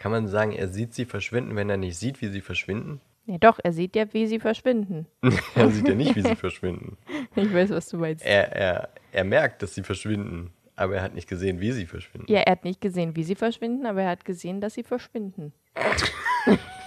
Kann man sagen, er sieht sie verschwinden, wenn er nicht sieht, wie sie verschwinden? Ja, doch, er sieht ja, wie sie verschwinden. er sieht ja nicht, wie sie verschwinden. Ich weiß, was du meinst. Er, er, er merkt, dass sie verschwinden, aber er hat nicht gesehen, wie sie verschwinden. Ja, er hat nicht gesehen, wie sie verschwinden, aber er hat gesehen, dass sie verschwinden.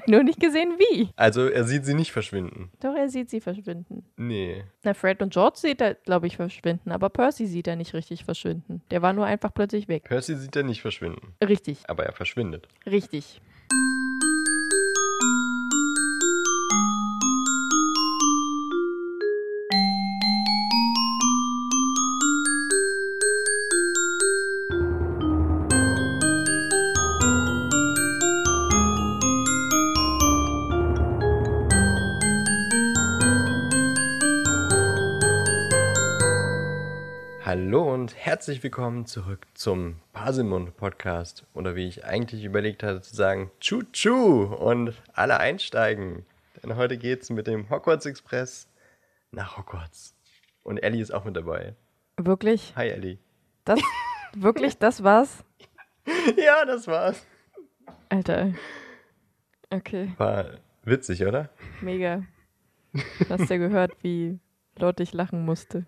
hat nur nicht gesehen, wie. Also er sieht sie nicht verschwinden. Doch, er sieht sie verschwinden. Nee. Na, Fred und George sieht er, glaube ich, verschwinden, aber Percy sieht er nicht richtig verschwinden. Der war nur einfach plötzlich weg. Percy sieht er nicht verschwinden, Richtig, aber er verschwindet. richtig. Herzlich willkommen zurück zum Baselmund Podcast. Oder wie ich eigentlich überlegt hatte zu sagen, Tschu-Tschu und alle einsteigen. Denn heute geht's mit dem Hogwarts Express nach Hogwarts. Und Ellie ist auch mit dabei. Wirklich? Hi Ellie. Das, wirklich, das war's? Ja, das war's. Alter. Okay, War witzig, oder? mega. Hast ja gehört, wie laut ich lachen musste.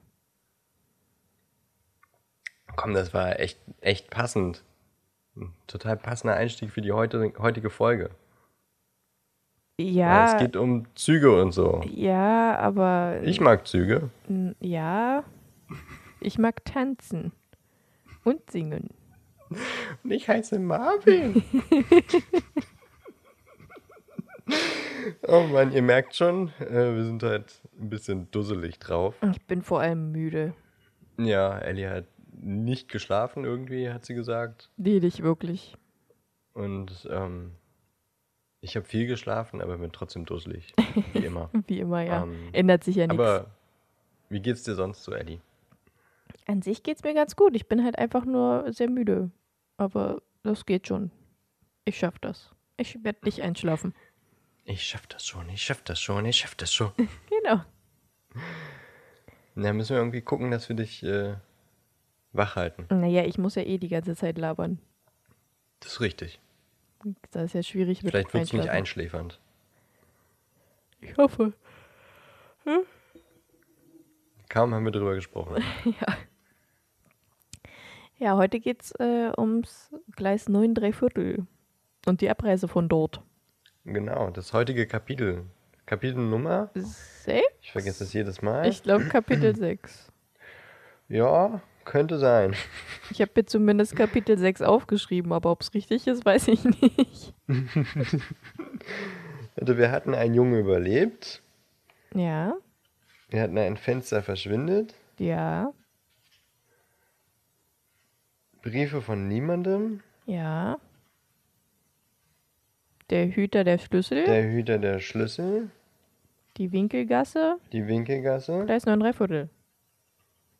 Komm, das war echt, echt passend. Ein total passender Einstieg für die heute, heutige Folge. Ja, es geht um Züge und so. ja, aber Ich mag Züge. ja, ich mag tanzen und singen. Und ich heiße Marvin. oh Mann, ihr merkt schon, äh, wir sind halt ein bisschen dusselig drauf. Ich bin vor allem müde. Ja, Ellie hat nicht geschlafen irgendwie, hat sie gesagt. Nee, nicht wirklich. Und ähm, ich habe viel geschlafen, aber bin trotzdem dusselig. Wie immer. Wie immer, ja. Ähm, Ändert sich ja nichts. aber wie geht's dir sonst so, Ellie? An sich geht's mir ganz gut. Ich bin halt einfach nur sehr müde. Aber das geht schon. Ich schaff das. Ich werde nicht einschlafen. Ich schaff das schon, ich schaff das schon, ich schaff das schon. Genau. Na, müssen wir irgendwie gucken, dass wir dich äh, wach halten. Naja, ich muss ja eh die ganze Zeit labern. Das ist richtig. Das ist ja schwierig mit Vielleicht wird es nicht einschläfernd. Ich hoffe. Kaum haben wir drüber gesprochen. Ja. Ja, heute geht's äh, ums Gleis 9 3 Viertel. Und die Abreise von dort. genau, das heutige Kapitel. Kapitelnummer? Sechs? Ich vergesse das jedes Mal. Ich glaube Kapitel 6. ja, könnte sein. Ich habe mir zumindest Kapitel 6 aufgeschrieben, aber ob es richtig ist, weiß ich nicht. Also wir hatten einen Junge überlebt. Ja, Wir hatten ein Fenster verschwindet. ja, Briefe von niemandem. ja. Der Hüter der Schlüssel, Der Hüter der Schlüssel. die Winkelgasse, Die Winkelgasse. Gleis 9 3 Viertel.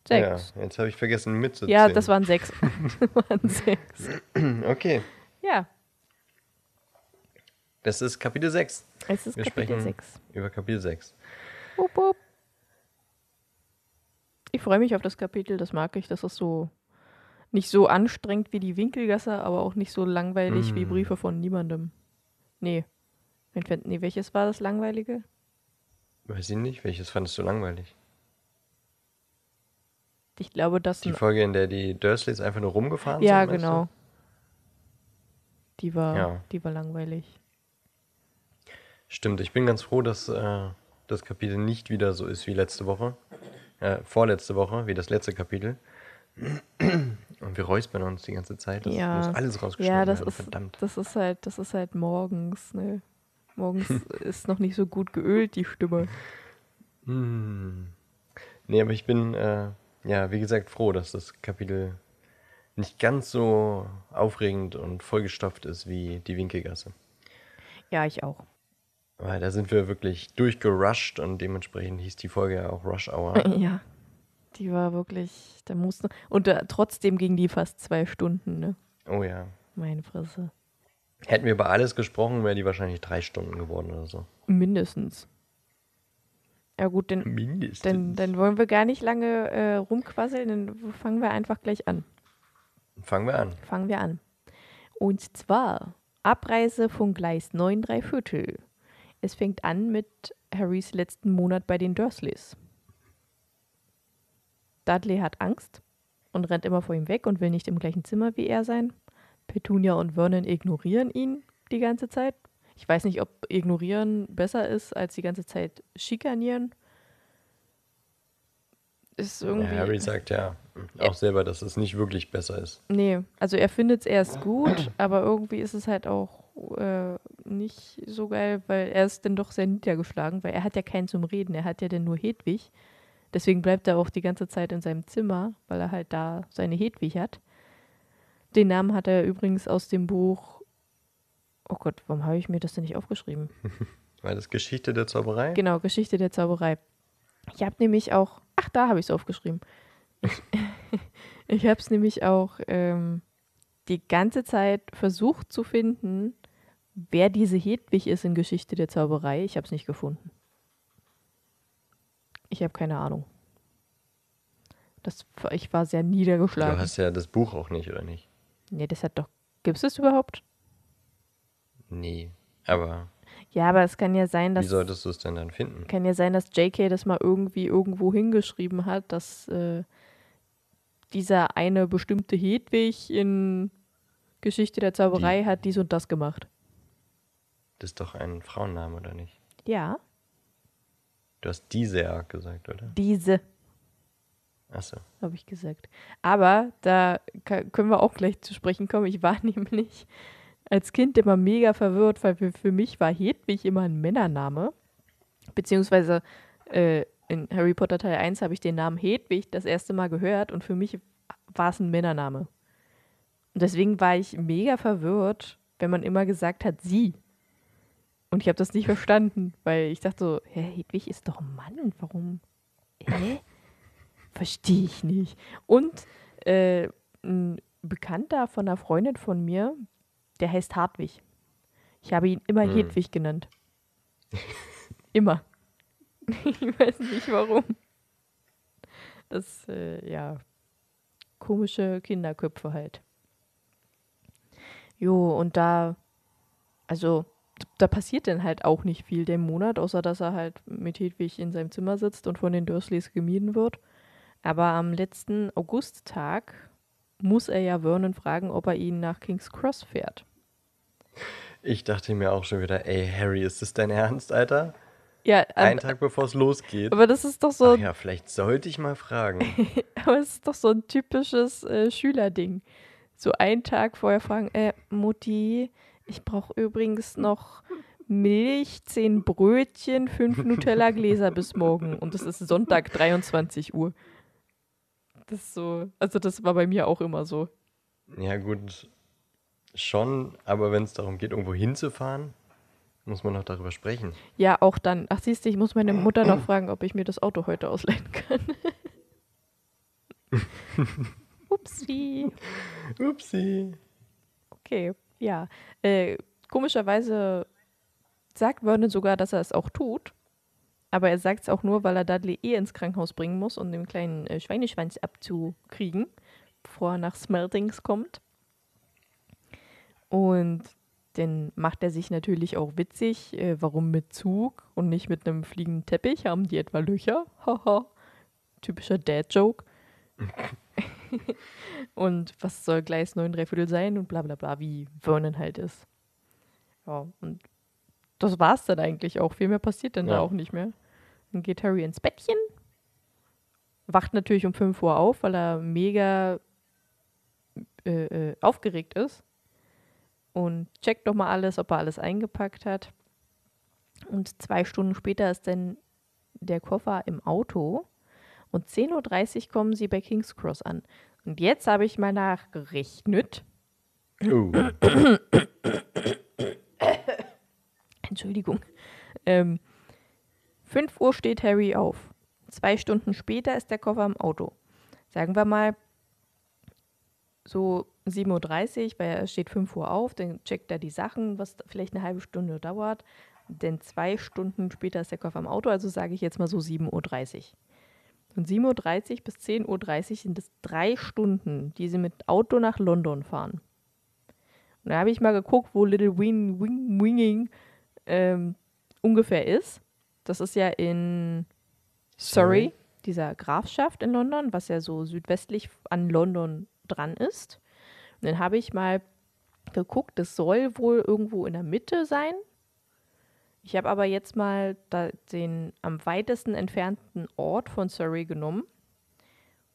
Sechs. Ja, jetzt habe ich vergessen mitzuzählen. Ja, das waren sechs. das waren sechs. Okay, Ja, das ist Kapitel 6. es ist Wir Kapitel sprechen 6. über Kapitel 6. Wupp, wupp. Ich freue mich auf das Kapitel, das mag ich. Das ist so nicht so anstrengend wie die Winkelgasse, aber auch nicht so langweilig wie Mm. Briefe von niemandem. Nee. Nee, welches war das langweilige? Weiß ich nicht, welches fandest du langweilig? Ich glaube, das Die Folge, in der die Dursleys einfach nur rumgefahren Ja, sind? du? genau. Die war, Ja. die war langweilig. Stimmt, ich bin ganz froh, dass äh, das Kapitel nicht wieder so ist wie letzte Woche. Äh, vorletzte Woche, wie das letzte Kapitel. Und wir räuspern uns die ganze Zeit. Das Ja. muss alles rausgeschnitten Ja, das werden, ist, verdammt. das ist halt, das ist halt morgens, ne? Morgens ist noch nicht so gut geölt, die Stimme. Hm. Nee, aber ich bin, äh, ja, wie gesagt, froh, dass das Kapitel nicht ganz so aufregend und vollgestopft ist wie die Winkelgasse. Ja, ich auch. Weil da sind wir wirklich durchgerusht und dementsprechend hieß die Folge ja auch Rush Hour. Ja. Die war wirklich, da musste. Und da, trotzdem ging die fast zwei Stunden, ne? Oh ja. Meine Fresse. Hätten wir über alles gesprochen, wäre die wahrscheinlich drei Stunden geworden oder so. Mindestens. Ja gut, dann, Mindestens. dann, dann wollen wir gar nicht lange äh, rumquasseln, dann fangen wir einfach gleich an. Fangen wir an. Fangen wir an. Und zwar Abreise von Gleis 9 3 Viertel. Es fängt an mit Harrys letzten Monat bei den Dursleys. Dudley hat Angst und rennt immer vor ihm weg und will nicht im gleichen Zimmer wie er sein. Petunia und Vernon ignorieren ihn die ganze Zeit. Ich weiß nicht, ob ignorieren besser ist, als die ganze Zeit schikanieren. Ist irgendwie. Ja, Harry sagt ja auch selber, dass es nicht wirklich besser ist. Nee, also er findet es erst gut, aber irgendwie ist es halt auch äh, nicht so geil, weil er ist dann doch sehr niedergeschlagen, weil er hat ja keinen zum Reden, er hat ja dann nur Hedwig. Deswegen bleibt er auch die ganze Zeit in seinem Zimmer, weil er halt da seine Hedwig hat. Den Namen hat er übrigens aus dem Buch. Oh Gott, warum habe ich mir das denn nicht aufgeschrieben? Weil das Geschichte der Zauberei? Genau, Geschichte der Zauberei. Ich habe nämlich auch. Ach, da habe ich es aufgeschrieben. Ich, ich habe es nämlich auch ähm, die ganze Zeit versucht zu finden, wer diese Hedwig ist in Geschichte der Zauberei. Ich habe es nicht gefunden. Ich habe keine Ahnung. Das, ich war sehr niedergeschlagen. Du hast ja das Buch auch nicht, oder nicht? Nee, das hat doch. Gibt es das überhaupt? Nee, aber Ja, aber es kann ja sein, dass. wie solltest du es denn dann finden? Kann ja sein, dass JK das mal irgendwie irgendwo hingeschrieben hat, dass äh, dieser eine bestimmte Hedwig in Geschichte der Zauberei hat dies und das gemacht. Das ist doch ein Frauenname, oder nicht? Ja, Du hast diese ja gesagt, oder? diese, Achso. habe ich gesagt. Aber da können wir auch gleich zu sprechen kommen. Ich war nämlich als Kind immer mega verwirrt, weil für, für mich war Hedwig immer ein Männername. Beziehungsweise äh, in Harry Potter Teil 1 habe ich den Namen Hedwig das erste Mal gehört und für mich war es ein Männername. Und deswegen war ich mega verwirrt, wenn man immer gesagt hat, sie. Und ich habe das nicht verstanden, weil ich dachte so, hä, Hedwig ist doch ein Mann, warum? Hä? Verstehe ich nicht. Und äh, ein Bekannter von einer Freundin von mir, der heißt Hartwig. Ich habe ihn immer Hm. Hedwig genannt. immer. ich weiß nicht warum. Das, äh, ja, komische Kinderköpfe halt. Jo, und da, also, da passiert dann halt auch nicht viel den Monat, außer dass er halt mit Hedwig in seinem Zimmer sitzt und von den Dursleys gemieden wird. Aber am letzten Augusttag muss er ja Vernon fragen, ob er ihn nach King's Cross fährt. Ich dachte mir auch schon wieder, ey, Harry, ist das dein Ernst, Alter? Ja, Einen an, Tag bevor es losgeht. aber das ist doch so, Ach ja, vielleicht sollte ich mal fragen. aber es ist doch so ein typisches äh, Schülerding. So einen Tag vorher fragen, äh, Mutti, ich brauche übrigens noch Milch, zehn Brötchen, fünf Nutella-Gläser bis morgen. Und es ist Sonntag, 23 Uhr. Das ist so, also das war bei mir auch immer so. Ja, gut, schon, aber wenn es darum geht, irgendwo hinzufahren, muss man noch darüber sprechen. Ja, auch dann. Ach, siehst du, ich muss meine Mutter noch fragen, ob ich mir das Auto heute ausleihen kann. Upsi. Upsi. Okay, ja. Äh, komischerweise sagt Vernon sogar, dass er es auch tut. Aber er sagt es auch nur, weil er Dudley eh ins Krankenhaus bringen muss, um den kleinen äh, Schweineschwanz abzukriegen, bevor er nach Smeltings kommt. Und dann macht er sich natürlich auch witzig, äh, warum mit Zug und nicht mit einem fliegenden Teppich? Haben die etwa Löcher? Haha. Typischer Dad-Joke. und was soll Gleis 9 Dreiviertel sein und bla bla bla, wie Vernon halt ist. Ja, und das war's dann eigentlich auch. Viel mehr passiert dann da Ja. auch nicht mehr. Dann geht Harry ins Bettchen, wacht natürlich um 5 Uhr auf, weil er mega äh, äh, aufgeregt ist und checkt doch mal alles, ob er alles eingepackt hat. Und zwei Stunden später ist dann der Koffer im Auto und 10.30 Uhr kommen sie bei King's Cross an. Und jetzt habe ich mal nachgerechnet. Uh, Entschuldigung. Ähm, 5 Uhr steht Harry auf. Zwei Stunden später ist der Koffer im Auto. Sagen wir mal so 7.30 Uhr, weil er steht 5 Uhr auf, dann checkt er die Sachen, was vielleicht eine halbe Stunde dauert. Denn zwei Stunden später ist der Koffer im Auto, also sage ich jetzt mal so 7.30 Uhr. Von 7.30 Uhr bis 10.30 Uhr sind es drei Stunden, die sie mit Auto nach London fahren. Und da habe ich mal geguckt, wo Little Wing, Wing, Winging ähm, ungefähr ist. Das ist ja in Surrey, Surrey. dieser Grafschaft in London, was ja so südwestlich an London dran ist. Und dann habe ich mal geguckt, das soll wohl irgendwo in der Mitte sein. Ich habe aber jetzt mal den am weitesten entfernten Ort von Surrey genommen.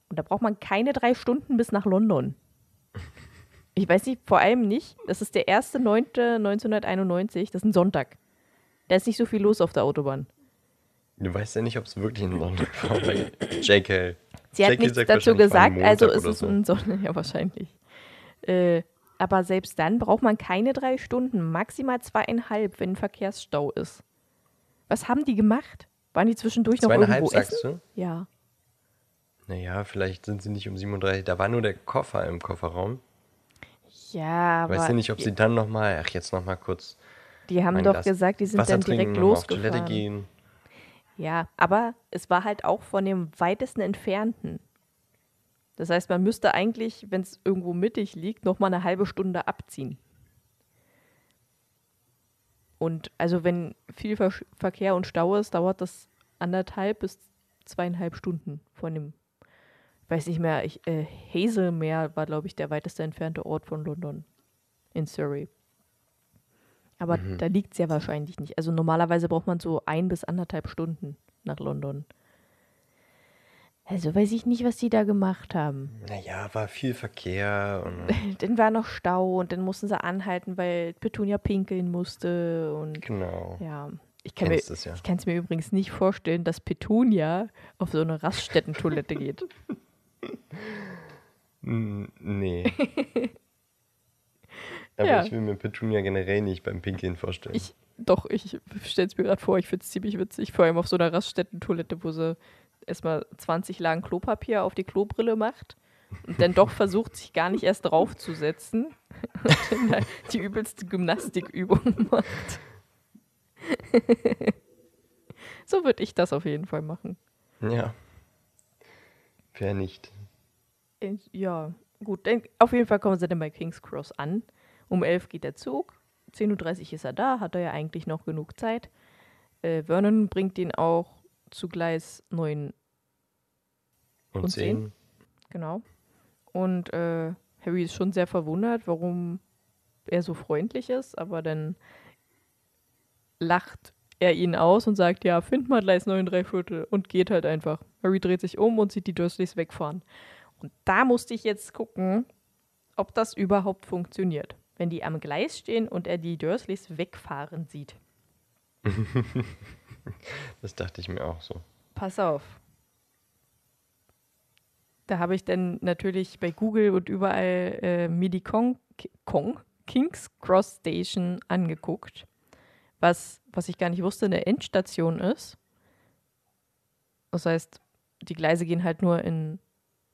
Und da braucht man keine drei Stunden bis nach London. Ich weiß nicht, vor allem nicht. Das ist der 1.9.1991, das ist ein Sonntag. Da ist nicht so viel los auf der Autobahn. Du weißt ja nicht, ob es wirklich in London war. JK. Sie hat JK nichts dazu ein gesagt, also ist es so. ein Sonntag, ja wahrscheinlich. Äh, aber selbst dann braucht man keine drei Stunden, maximal zweieinhalb, wenn ein Verkehrsstau ist. Was haben die gemacht? Waren die zwischendurch noch irgendwo sagst essen? du? Ja. Naja, vielleicht sind sie nicht um 37. Da war nur der Koffer im Kofferraum. Ja, aber Weißt du nicht, ob sie dann nochmal, ach, jetzt nochmal kurz die haben doch Glas gesagt, die sind dann direkt nochmal auf Toilette losgefahren. gehen. Ja, aber es war halt auch von dem weitesten entfernten. Das heißt, man müsste eigentlich, wenn es irgendwo mittig liegt, noch mal eine halbe Stunde abziehen. Und also wenn viel Ver Verkehr und Stau ist, dauert das anderthalb bis zweieinhalb Stunden von dem, weiß nicht mehr, ich, äh, Hazelmere war, glaube ich, der weiteste entfernte Ort von London in Surrey. Aber da liegt es ja wahrscheinlich nicht. Also normalerweise braucht man so ein bis anderthalb Stunden nach London. Also weiß ich nicht, was die da gemacht haben. Naja, war viel Verkehr und Dann war noch Stau und dann mussten sie anhalten, weil Petunia pinkeln musste und genau. ja. Ich kann mir, es ja. kann es mir übrigens nicht vorstellen, dass Petunia auf so eine Raststättentoilette geht. Nee. Aber Ja. ich will mir Petunia generell nicht beim Pinkeln vorstellen. Ich, doch, ich stelle es mir gerade vor, ich finde es ziemlich witzig, vor allem auf so einer Raststättentoilette, wo sie erstmal 20 Lagen Klopapier auf die Klobrille macht und dann doch versucht, sich gar nicht erst draufzusetzen und dann da die übelste Gymnastikübung macht. so würde ich das auf jeden Fall machen. ja. Wer nicht? Äh, Ja, gut, dann auf jeden Fall kommen sie dann bei King's Cross an. Um 11 geht der Zug, 10.30 Uhr ist er da, hat er ja eigentlich noch genug Zeit. Äh, Vernon bringt ihn auch zu Gleis 9 Und, Und zehn? Genau. Und äh, Harry ist schon sehr verwundert, warum er so freundlich ist, aber dann lacht er ihn aus und sagt, ja, find mal Gleis 9 3 Viertel und geht halt einfach. Harry dreht sich um und sieht die Dursleys wegfahren. Und da musste ich jetzt gucken, ob das überhaupt funktioniert. Wenn die am Gleis stehen und er die Dursleys wegfahren sieht. Das dachte ich mir auch so. Pass auf. Da habe ich dann natürlich bei Google und überall äh, mir die Kong, Kong, King's Cross Station angeguckt, was, was ich gar nicht wusste, eine Endstation ist. Das heißt, die Gleise gehen halt nur in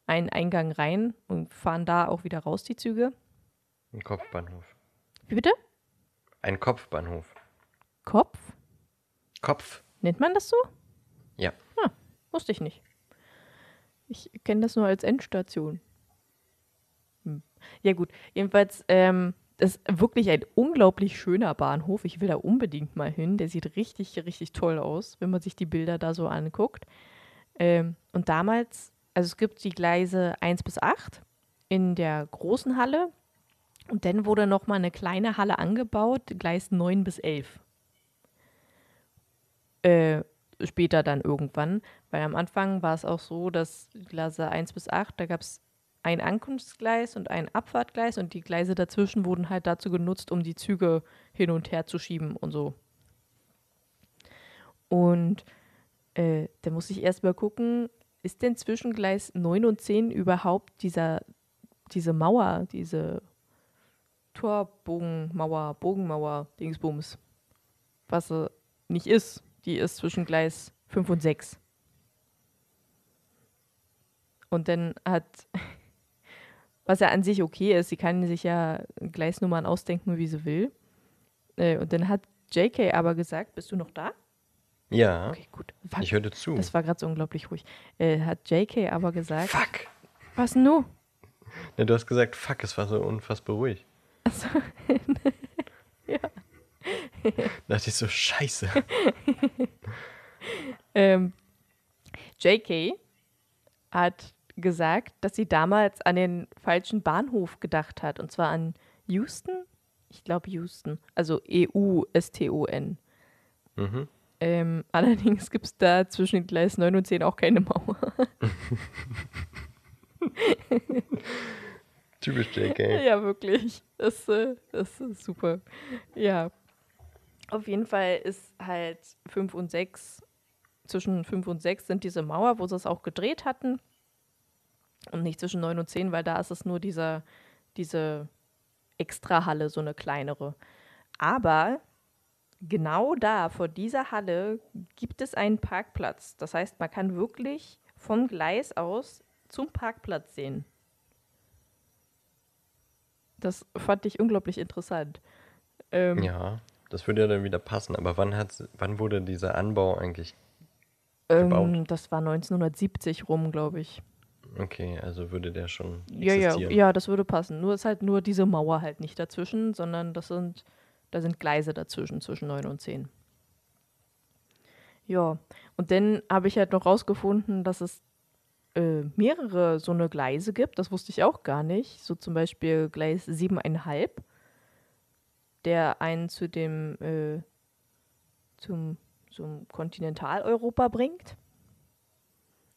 einen Eingang rein und fahren da auch wieder raus, die Züge. Ein Kopfbahnhof. Wie bitte? Ein Kopfbahnhof. Kopf? Kopf? Nennt man das so? Ja. Wusste ich nicht. Ich kenne das nur als Endstation. Hm. Ja gut, jedenfalls, ähm, das ist wirklich ein unglaublich schöner Bahnhof. Ich will da unbedingt mal hin. Der sieht richtig, richtig toll aus, wenn man sich die Bilder da so anguckt. Ähm, und damals, also es gibt die Gleise 1 bis 8 in der großen Halle. Und dann wurde noch mal eine kleine Halle angebaut, Gleis 9 bis 11 äh, später dann irgendwann, weil am Anfang war es auch so, dass Gleise 1 bis 8, da gab es ein Ankunftsgleis und ein Abfahrtgleis und die Gleise dazwischen wurden halt dazu genutzt, um die Züge hin und her zu schieben und so. Und äh, da muss ich erst mal gucken, ist denn zwischen Gleis 9 und 10 überhaupt dieser, diese Mauer, diese Torbogenmauer, Bogenmauer, Dingsbums, was sie nicht ist. Die ist zwischen Gleis 5 und 6. Und dann hat, was ja an sich okay ist, sie kann sich ja Gleisnummern ausdenken, wie sie will. Äh, und dann hat JK aber gesagt, bist du noch da? Ja. Okay, gut. War, Ich hörte zu. das war gerade so unglaublich ruhig. Äh, hat JK aber gesagt, Fuck. was nun? Ja, du hast gesagt, fuck, es war so unfassbar ruhig. Also, ja. Da dachte ich so, scheiße. Ähm, JK hat gesagt, dass sie damals an den falschen Bahnhof gedacht hat. Und zwar an Houston. Ich glaube Houston. Also EU-S-T-O-N. Mhm. Ähm, allerdings gibt es da zwischen Gleis 9 und 10 auch keine Mauer. Typisch JK. ja, wirklich. Das, äh, das ist super. Ja. Auf jeden Fall ist halt 5 und 6, zwischen 5 und 6 sind diese Mauer, wo sie es auch gedreht hatten. Und nicht zwischen 9 und 10, weil da ist es nur dieser, diese Extrahalle, so eine kleinere. Aber genau da, vor dieser Halle, gibt es einen Parkplatz. Das heißt, man kann wirklich vom Gleis aus zum Parkplatz sehen. Das fand ich unglaublich interessant. Ähm, Ja, das würde ja dann wieder passen. Aber wann, hat's, wann wurde dieser Anbau eigentlich? gebaut. ähm, das war 1970 rum, glaube ich. Okay, also würde der schon Ja, ja, ja, das würde passen. Nur ist halt nur diese Mauer halt nicht dazwischen, sondern das sind, da sind Gleise dazwischen, zwischen 9 und 10. Ja, und dann habe ich halt noch rausgefunden, dass es äh, mehrere so eine Gleise gibt. Das wusste ich auch gar nicht. So zum Beispiel Gleis 7,5, der einen zu dem, äh, zum, zum Kontinentaleuropa bringt.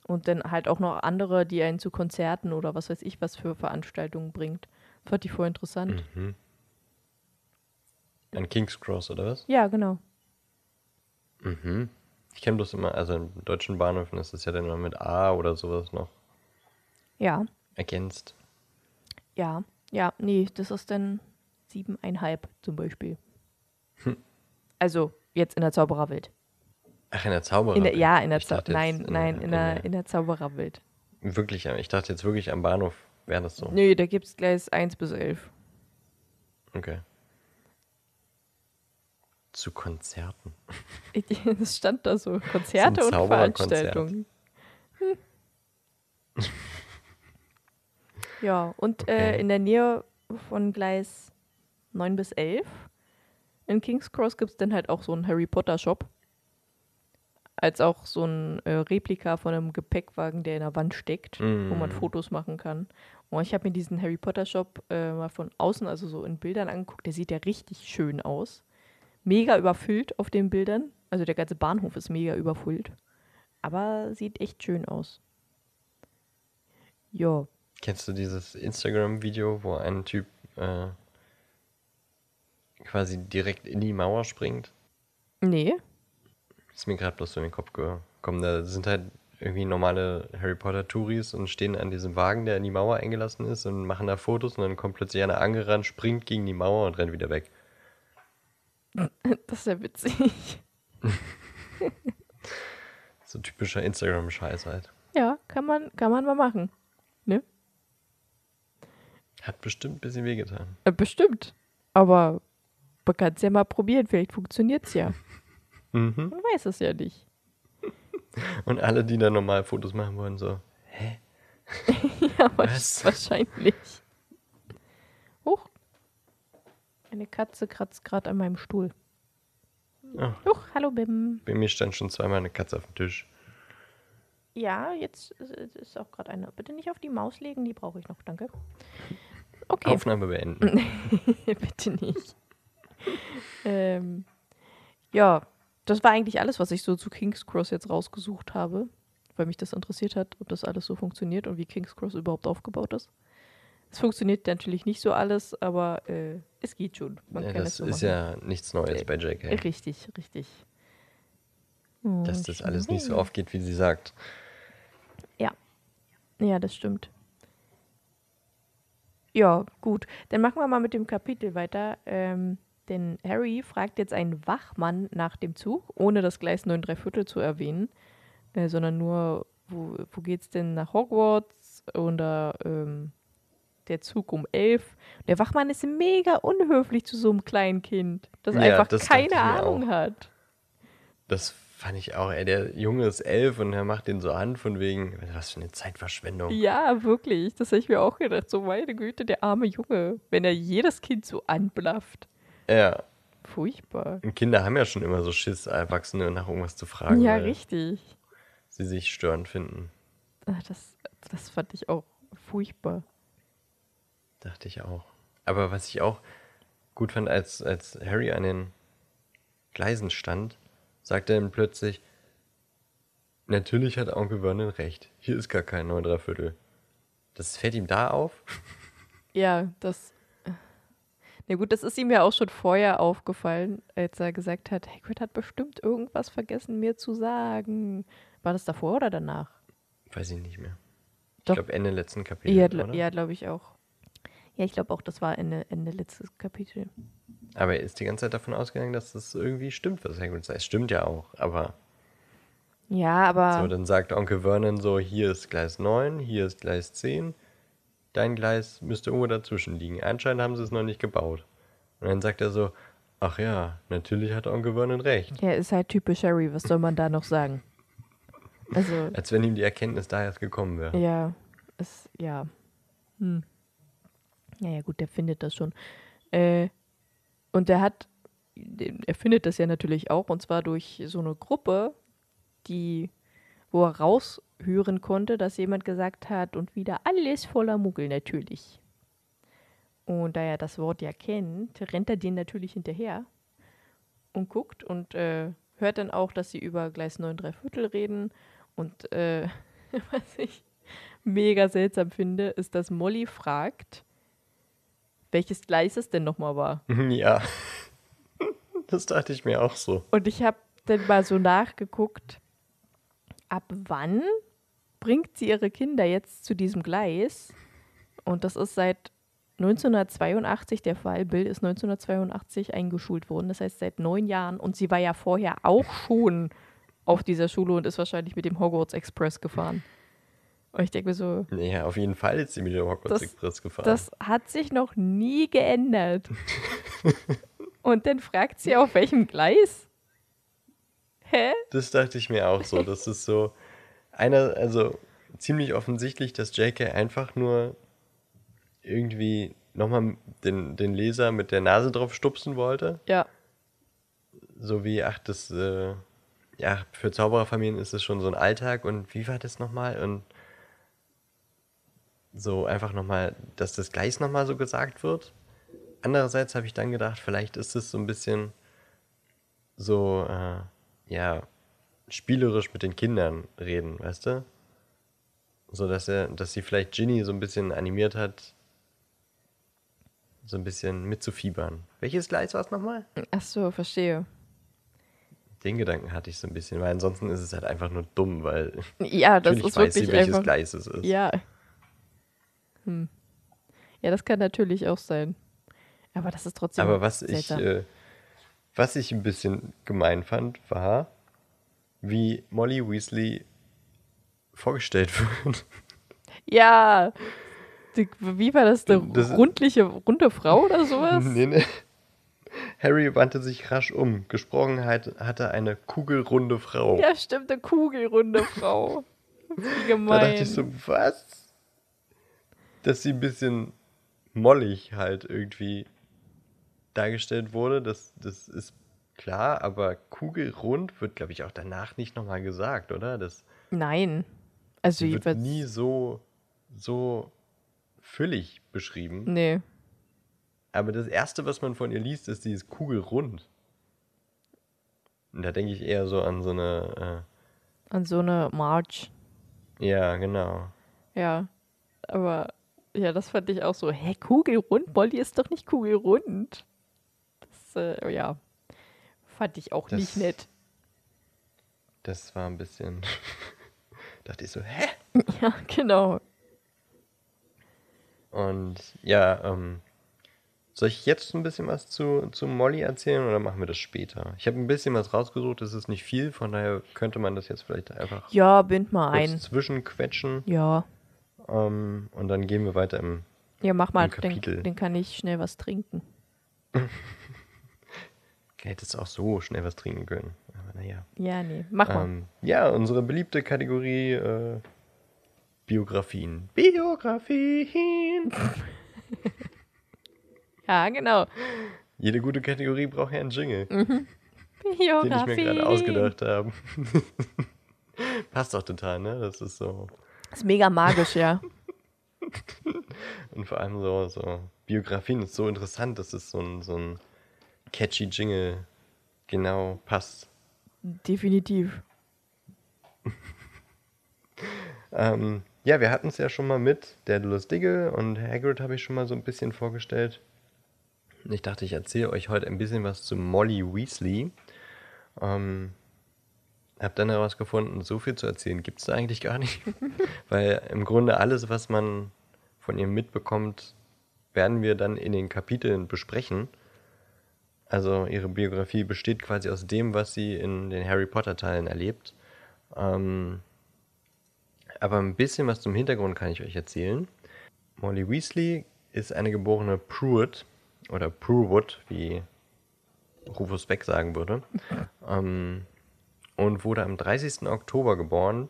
Und dann halt auch noch andere, die einen zu Konzerten oder was weiß ich was für Veranstaltungen bringt. Fand ich voll interessant. Mhm. An King's Cross, oder was? Ja, genau. Mhm. Ich kenne bloß immer, also in deutschen Bahnhöfen ist es ja dann immer mit A oder sowas noch Ja, ergänzt. ja, ja, nee, das ist dann siebeneinhalb zum Beispiel. Also jetzt in der Zaubererwelt. Ach, in der Zauberer. In der, ja, in der Ich Zau dachte Nein, nein, in der, der- in der Zaubererwelt. Wirklich, ich dachte jetzt wirklich am Bahnhof wäre das so. Nee, da gibt es Gleis 1 bis 11. Okay. Zu Konzerten. Das stand da so. Konzerte und. Veranstaltungen. Hm. Ja, und äh, Okay. in der Nähe von Gleis 9 bis 11 in King's Cross gibt es dann halt auch so einen Harry Potter Shop. Als auch so ein äh, Replika von einem Gepäckwagen, der in der Wand steckt, wo man Mm. Fotos machen kann. Und ich habe mir diesen Harry Potter Shop äh, mal von außen, also so in Bildern angeguckt. Der sieht ja richtig schön aus. Mega überfüllt auf den Bildern. Also der ganze Bahnhof ist mega überfüllt. Aber sieht echt schön aus. Ja. Kennst du dieses Instagram-Video, wo ein Typ äh, quasi direkt in die Mauer springt? Nee. Ist mir gerade bloß so in den Kopf gekommen. Da sind halt irgendwie normale Harry Potter-Touris und stehen an diesem Wagen, der in die Mauer eingelassen ist und machen da Fotos und dann kommt plötzlich einer angerannt, springt gegen die Mauer und rennt wieder weg. Das ist ja witzig. So typischer Instagram-Scheiß halt. Ja, kann man, kann man mal machen. Ne? Hat bestimmt ein bisschen wehgetan. Äh, bestimmt. Aber man kann es ja mal probieren. Vielleicht funktioniert es ja. Mhm. Man weiß es ja nicht. Und alle, die da normal Fotos machen wollen, so, hä? Ja, Was? wahrscheinlich. Huch. Eine Katze kratzt gerade an meinem Stuhl. Oh, Huch, hallo Bim. bei mir stand schon zweimal eine Katze auf dem Tisch. Ja, jetzt ist- ist auch gerade eine. Bitte nicht auf die Maus legen, die brauche ich noch, danke. Okay, Aufnahme beenden. bitte nicht. ähm, ja, das war eigentlich alles, was ich so zu King's Cross jetzt rausgesucht habe, weil mich das interessiert hat, ob das alles so funktioniert und wie King's Cross überhaupt aufgebaut ist. Es funktioniert natürlich nicht so alles, aber äh, es geht schon. Man Ja, kann das es so ist machen. ja nichts Neues bei JK. Richtig, richtig. Dass das alles nicht so aufgeht, wie sie sagt. Ja. Ja, das stimmt. Ja, gut. Dann machen wir mal mit dem Kapitel weiter. Ähm, denn Harry fragt jetzt einen Wachmann nach dem Zug, ohne das Gleis 9 3 Viertel zu erwähnen, äh, sondern nur, wo, wo geht's denn nach Hogwarts? Oder ähm, der Zug um 11. Der Wachmann ist mega unhöflich zu so einem kleinen Kind, das Ja, einfach das keine Ahnung hat. Das Fand ich auch, ey, der Junge ist elf und er macht den so an von wegen, was für eine Zeitverschwendung. Ja, wirklich. Das habe ich mir auch gedacht. So, meine Güte, der arme Junge, wenn er jedes Kind so anblafft. Ja, Furchtbar. und Kinder haben ja schon immer so Schiss, Erwachsene nach irgendwas zu fragen, Ja, richtig. sie sich störend finden. Ach, Das, das fand ich auch furchtbar. Dachte ich auch. Aber was ich auch gut fand, als, als Harry an den Gleisen stand, sagte er dann plötzlich, natürlich hat Onkel Vernon recht. Hier ist gar kein 9 Viertel. Das fällt ihm da auf? Ja, das. Na gut, das ist ihm ja auch schon vorher aufgefallen, als er gesagt hat, Hagrid hat bestimmt irgendwas vergessen, mir zu sagen. War das davor oder danach? Weiß ich nicht mehr. Ich Doch. glaube Ende letzten Kapitel, Ja, oder? gl ja glaube ich auch. Ja, ich glaube auch, das war Ende, Ende letztes Kapitel. Aber er ist die ganze Zeit davon ausgegangen, dass das irgendwie stimmt, was Hagrid sagt. Es stimmt ja auch, aber Ja, aber so, dann sagt Onkel Vernon so, hier ist Gleis 9, hier ist Gleis 10, dein Gleis müsste irgendwo dazwischen liegen. Anscheinend haben sie es noch nicht gebaut. Und dann sagt er so, ach ja, natürlich hat Onkel Vernon recht. er ist halt typisch Harry, was soll man da noch sagen? Also, Als wenn ihm die Erkenntnis da erst gekommen wäre. ja, es, ja. Hm. Naja, gut, der findet das schon. Äh, und der hat, er findet das ja natürlich auch, und zwar durch so eine Gruppe, die, wo er raushören konnte, dass jemand gesagt hat, und wieder alles voller Muggel natürlich. Und da er das Wort ja kennt, rennt er denen natürlich hinterher und guckt und äh, hört dann auch, dass sie über Gleis 9 3 Viertel reden. Und äh, was ich mega seltsam finde, ist, dass Molly fragt, welches Gleis es denn nochmal war. Ja. Das dachte ich mir auch so. Und ich habe dann mal so nachgeguckt, ab wann bringt sie ihre Kinder jetzt zu diesem Gleis? Und das ist seit 1982 der Fall. Bill ist 1982 eingeschult worden, das heißt seit neun Jahren. Und sie war ja vorher auch schon auf dieser Schule und ist wahrscheinlich mit dem Hogwarts Express gefahren. Und ich denke mir so, Ja, auf jeden Fall ist sie mit dem Hogwarts Das- Express gefahren. das hat sich noch nie geändert. und dann fragt sie, auf welchem Gleis? Hä? Das dachte ich mir auch so. Das ist so einer, also ziemlich offensichtlich, dass JK einfach nur irgendwie nochmal den, den Leser mit der Nase drauf stupsen wollte. Ja, So wie, ach, das, äh, ja, für Zaubererfamilien ist es schon so ein Alltag und wie war das nochmal? Und so einfach nochmal, dass das Gleis nochmal so gesagt wird. Andererseits habe ich dann gedacht, vielleicht ist es so ein bisschen so, äh, ja, spielerisch mit den Kindern reden, weißt du? So dass er, dass sie vielleicht Ginny so ein bisschen animiert hat, so ein bisschen mitzufiebern. Welches Gleis war es nochmal? ach so, verstehe. Den Gedanken hatte ich so ein bisschen, weil ansonsten ist es halt einfach nur dumm, weil Ja, das ist weiß wirklich sie, welches einfach. Gleis es ist. Ja. Hm. Ja, das kann natürlich auch sein. Aber das ist trotzdem. Aber was ich, äh, was ich ein bisschen gemein fand, war, wie Molly Weasley vorgestellt wird. Ja. Die, wie war das? Eine Das- rundliche, runde Frau oder sowas? nee, nee. Harry wandte sich rasch um. Gesprochen hat, hatte eine kugelrunde Frau. Ja, stimmt, eine kugelrunde Frau. Wie da gemein. dachte ich so, was? Dass sie ein bisschen mollig halt irgendwie dargestellt wurde, das, das ist klar, aber kugelrund wird, glaube ich, auch danach nicht nochmal gesagt, oder? Das Nein. Also sie wird jedenfalls. nie so, so füllig beschrieben. Nee. Aber das Erste, was man von ihr liest, ist dieses kugelrund. Und da denke ich eher so an so eine, An so eine March. äh, ja, genau. Ja. Aber ja, das fand ich auch so. Hä, kugelrund? Molly ist doch nicht kugelrund. Das, äh, ja. Fand ich auch Das- nicht nett. Das war ein bisschen. dachte ich so, hä? Ja, genau. Und ja, ähm, soll ich jetzt ein bisschen was zu, zu Molly erzählen oder machen wir das später? Ich habe ein bisschen was rausgesucht, das ist nicht viel, von daher könnte man das jetzt vielleicht einfach Ja, bind mal ein. zwischenquetschen. Ja. Ähm, und dann gehen wir weiter im. Ja, mach mal. Den, den kann ich schnell was trinken. Hättest auch so schnell was trinken können. Aber naja. Ja, nee, mach mal. Ähm, ja, unsere beliebte Kategorie äh, Biografien. Biografien! ja, genau. Jede gute Kategorie braucht ja einen Jingle, Mhm. den ich mir gerade ausgedacht habe. Passt doch total, ne? Das ist so. Ist mega magisch, ja. Und vor allem so, so Biografien ist so interessant, dass es so ein, so ein catchy Jingle genau passt. Definitiv. Ähm, ja, wir hatten es ja schon mal mit Daedalus Diggle und Hagrid habe ich schon mal so ein bisschen vorgestellt. Ich dachte, ich erzähle euch heute ein bisschen was zu Molly Weasley. Ähm, hab dann herausgefunden, so viel zu erzählen gibt es da eigentlich gar nicht. Weil im Grunde alles, was man von ihr mitbekommt, werden wir dann in den Kapiteln besprechen. Also ihre Biografie besteht quasi aus dem, was sie in den Harry Potter-Teilen erlebt. Ähm, aber ein bisschen was zum Hintergrund kann ich euch erzählen. Molly Weasley ist eine geborene Pruitt oder Pruwood, wie Rufus Beck sagen würde. ähm, und wurde am 30. Oktober geboren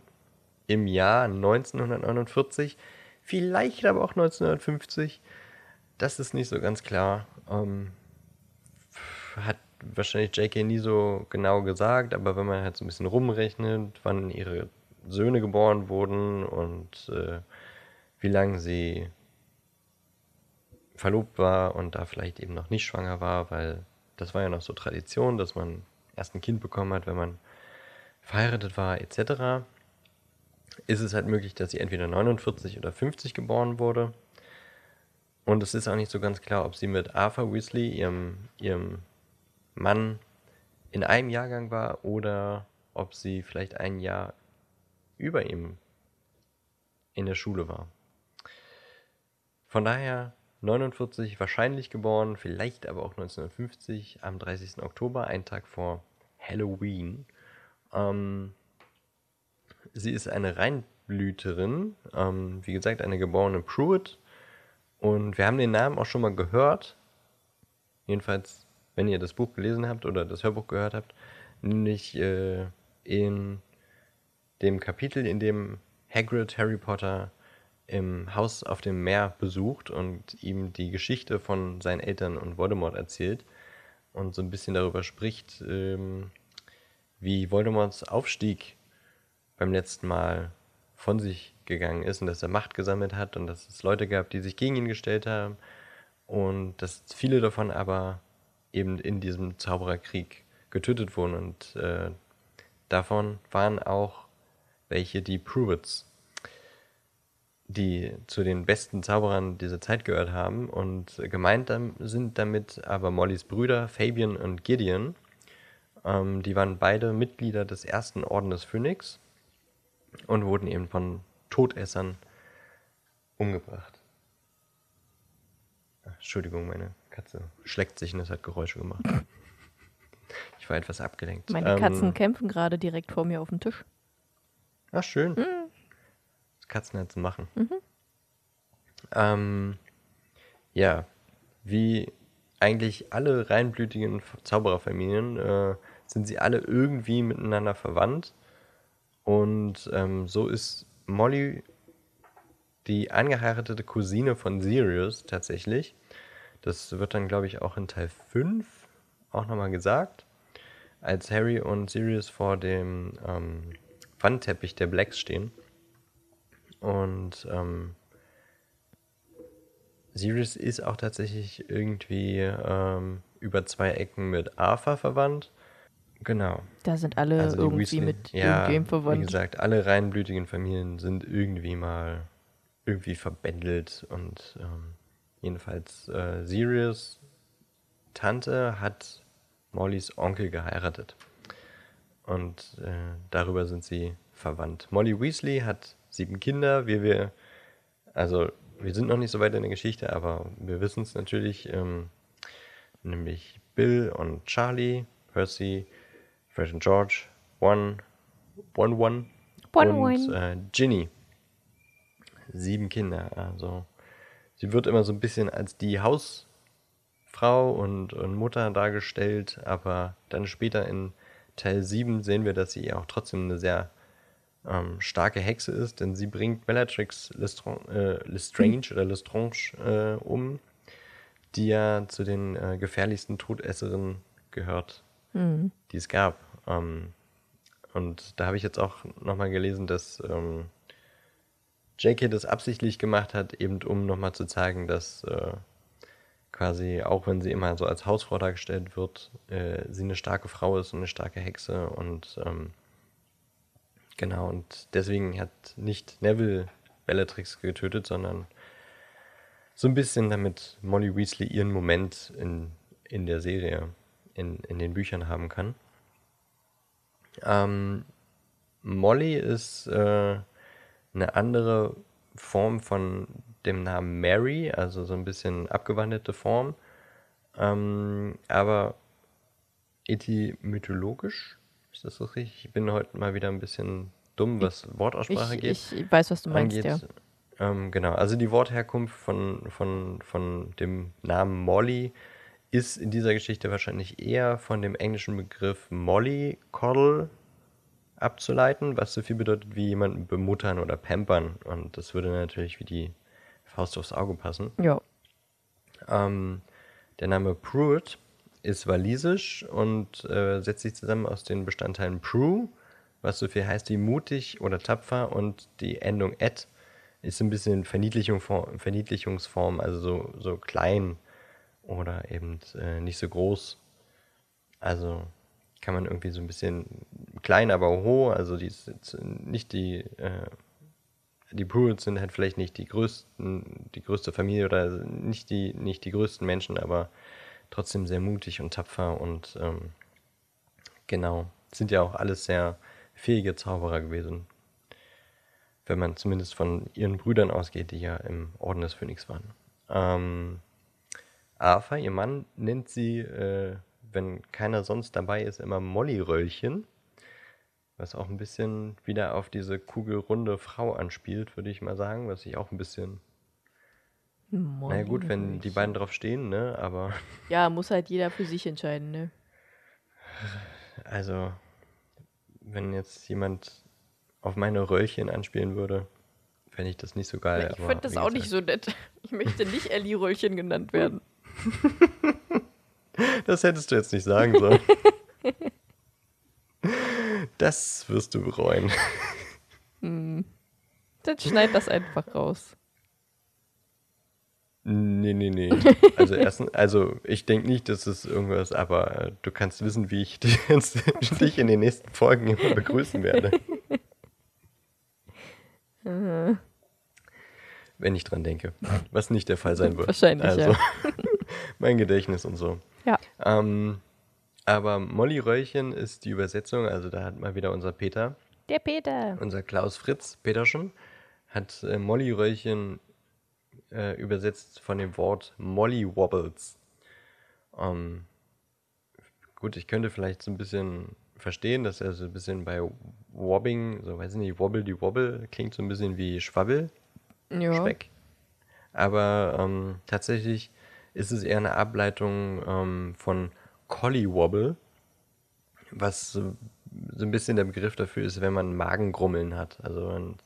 im Jahr 1949, vielleicht aber auch 1950. Das ist nicht so ganz klar. Ähm, hat wahrscheinlich JK nie so genau gesagt, aber wenn man halt so ein bisschen rumrechnet, wann ihre Söhne geboren wurden und äh, wie lange sie verlobt war und da vielleicht eben noch nicht schwanger war, weil das war ja noch so Tradition, dass man erst ein Kind bekommen hat, wenn man verheiratet war, etc. Ist es halt möglich, dass sie entweder 49 oder 50 geboren wurde. Und es ist auch nicht so ganz klar, ob sie mit Arthur Weasley, ihrem, ihrem Mann, in einem Jahrgang war oder ob sie vielleicht ein Jahr über ihm in der Schule war. Von daher 49 wahrscheinlich geboren, vielleicht aber auch 1950 am 30. Oktober, einen Tag vor Halloween. Ähm, sie ist eine Reinblüterin, ähm, wie gesagt, eine geborene Pruitt. Und wir haben den Namen auch schon mal gehört. Jedenfalls, wenn ihr das Buch gelesen habt oder das Hörbuch gehört habt, nämlich äh, in dem Kapitel, in dem Hagrid Harry Potter im Haus auf dem Meer besucht und ihm die Geschichte von seinen Eltern und Voldemort erzählt und so ein bisschen darüber spricht, ähm, wie Voldemorts Aufstieg beim letzten Mal von sich gegangen ist und dass er Macht gesammelt hat und dass es Leute gab, die sich gegen ihn gestellt haben und dass viele davon aber eben in diesem Zaubererkrieg getötet wurden und äh, davon waren auch welche die Pruitts, die zu den besten Zauberern dieser Zeit gehört haben und gemeint sind damit aber Mollys Brüder Fabian und Gideon. Ähm, die waren beide Mitglieder des ersten Orden des Phönix und wurden eben von Todessern umgebracht. Ach, Entschuldigung, meine Katze schleckt sich und es hat Geräusche gemacht. Ich war etwas abgelenkt. Meine Ähm, Katzen kämpfen gerade direkt vor mir auf dem Tisch. Ach, schön. Das Katzenherz machen. Ähm, ja, wie eigentlich alle reinblütigen Zaubererfamilien äh, sind sie alle irgendwie miteinander verwandt. Und ähm, so ist Molly die angeheiratete Cousine von Sirius tatsächlich. Das wird dann, glaube ich, auch in Teil 5 auch nochmal gesagt. Als Harry und Sirius vor dem ähm, Wandteppich der Blacks stehen. Und ähm, Sirius ist auch tatsächlich irgendwie ähm, über zwei Ecken mit Arthur verwandt. Genau. Da sind alle Also irgendwie Weasley- mit ja, irgendwem Wie verwandt. gesagt, alle reinblütigen Familien sind irgendwie mal irgendwie verbändelt und ähm, jedenfalls äh, Sirius Tante hat Mollys Onkel geheiratet und äh, darüber sind sie verwandt. Molly Weasley hat sieben Kinder, wie wir, also wir sind noch nicht so weit in der Geschichte, aber wir wissen es natürlich, ähm, nämlich Bill und Charlie, Percy, Fred und George, One, One One One und One. Äh, Ginny. Sieben Kinder, also sie wird immer so ein bisschen als die Hausfrau und, und Mutter dargestellt, aber dann später in Teil 7 sehen wir, dass sie auch trotzdem eine sehr ähm, starke Hexe ist, denn sie bringt Bellatrix Lestrange, äh, Lestrange oder Lestrange äh, um, die ja zu den äh, gefährlichsten Todesserinnen gehört, Mhm. die es gab. Ähm, und da habe ich jetzt auch nochmal gelesen, dass ähm, J.K. das absichtlich gemacht hat, eben um nochmal zu zeigen, dass äh, quasi, auch wenn sie immer so als Hausfrau dargestellt wird, äh, sie eine starke Frau ist und eine starke Hexe und ähm, genau, und deswegen hat nicht Neville Bellatrix getötet, sondern so ein bisschen damit Molly Weasley ihren Moment in, in der Serie, in, in den Büchern haben kann. Ähm, Molly ist äh, eine andere Form von dem Namen Mary, also so ein bisschen abgewandelte Form, ähm, aber etymythologisch, ist das so richtig? Ich bin heute mal wieder ein bisschen dumm, was Wortaussprache Ich, geht ich weiß, was du meinst, angeht. ja. Ähm, genau, also die Wortherkunft von, von, von dem Namen Molly ist in dieser Geschichte wahrscheinlich eher von dem englischen Begriff Molly Coddle abzuleiten, was so viel bedeutet wie jemanden bemuttern oder pampern. Und das würde natürlich wie die Faust aufs Auge passen. Ja. Ähm, der Name Pruitt ist walisisch und äh, setzt sich zusammen aus den Bestandteilen Prue, was so viel heißt wie mutig oder tapfer, und die Endung et ist ein bisschen Verniedlichung, Verniedlichungsform, also so, so klein oder eben äh, nicht so groß. Also kann man irgendwie so ein bisschen klein, aber hoch, also die nicht die, äh, die Pruitts sind halt vielleicht nicht die größten, die größte Familie oder nicht die, nicht die größten Menschen, aber trotzdem sehr mutig und tapfer und ähm, genau, sind ja auch alles sehr fähige Zauberer gewesen. Wenn man zumindest von ihren Brüdern ausgeht, die ja im Orden des Phönix waren. Ähm, Arthur, ihr Mann, nennt sie, äh, wenn keiner sonst dabei ist, immer Molly-Röllchen. Was auch ein bisschen wieder auf diese kugelrunde Frau anspielt, würde ich mal sagen. Was ich auch ein bisschen. naja, gut, wenn die beiden drauf stehen, ne? Aber. Ja, muss halt jeder für sich entscheiden, ne? Also, wenn jetzt jemand auf meine Röllchen anspielen würde, fände ich das nicht so geil. ich finde das auch nicht gesagt, so nett. Ich möchte nicht Ellie-Röllchen genannt werden. Das hättest du jetzt nicht sagen sollen. Das wirst du bereuen. Dann schneid das einfach raus. Nee, nee, nee. Also erstens, also ich denke nicht, dass es irgendwas, aber äh, du kannst wissen, wie ich dich, jetzt, dich in den nächsten Folgen immer begrüßen werde. Wenn ich dran denke. Was nicht der Fall sein wird. Wahrscheinlich, also, ja. mein Gedächtnis und so. Ja. Ähm, aber Molly Röllchen ist die Übersetzung, also da hat mal wieder unser Peter, Der Peter. unser Klaus Fritz Peterschen, hat äh, Molly Röllchen äh, übersetzt von dem Wort Molly Wobbles. Ähm, gut, ich könnte vielleicht so ein bisschen verstehen, dass er so ein bisschen bei Wobbing, so weiß ich nicht, Wobble die Wobble, klingt so ein bisschen wie Schwabbel. Ja. Speck. Aber ähm, tatsächlich ist es eher eine Ableitung ähm, von Collywobble, was so, so ein bisschen der Begriff dafür ist, wenn man Magengrummeln hat. Also wenn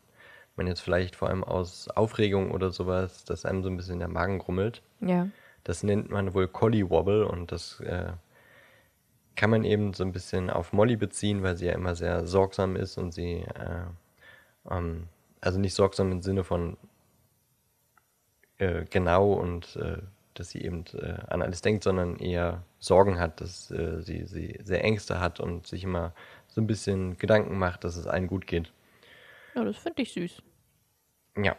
man jetzt vielleicht vor allem aus Aufregung oder sowas, dass einem so ein bisschen der Magen grummelt. Ja. Das nennt man wohl Collywobble und das äh, kann man eben so ein bisschen auf Molly beziehen, weil sie ja immer sehr sorgsam ist und sie, äh, ähm, also nicht sorgsam im Sinne von äh, genau und äh, dass sie eben äh, an alles denkt, sondern eher Sorgen hat, dass äh, sie, sie sehr Ängste hat und sich immer so ein bisschen Gedanken macht, dass es allen gut geht. Ja, das finde ich süß. Ja.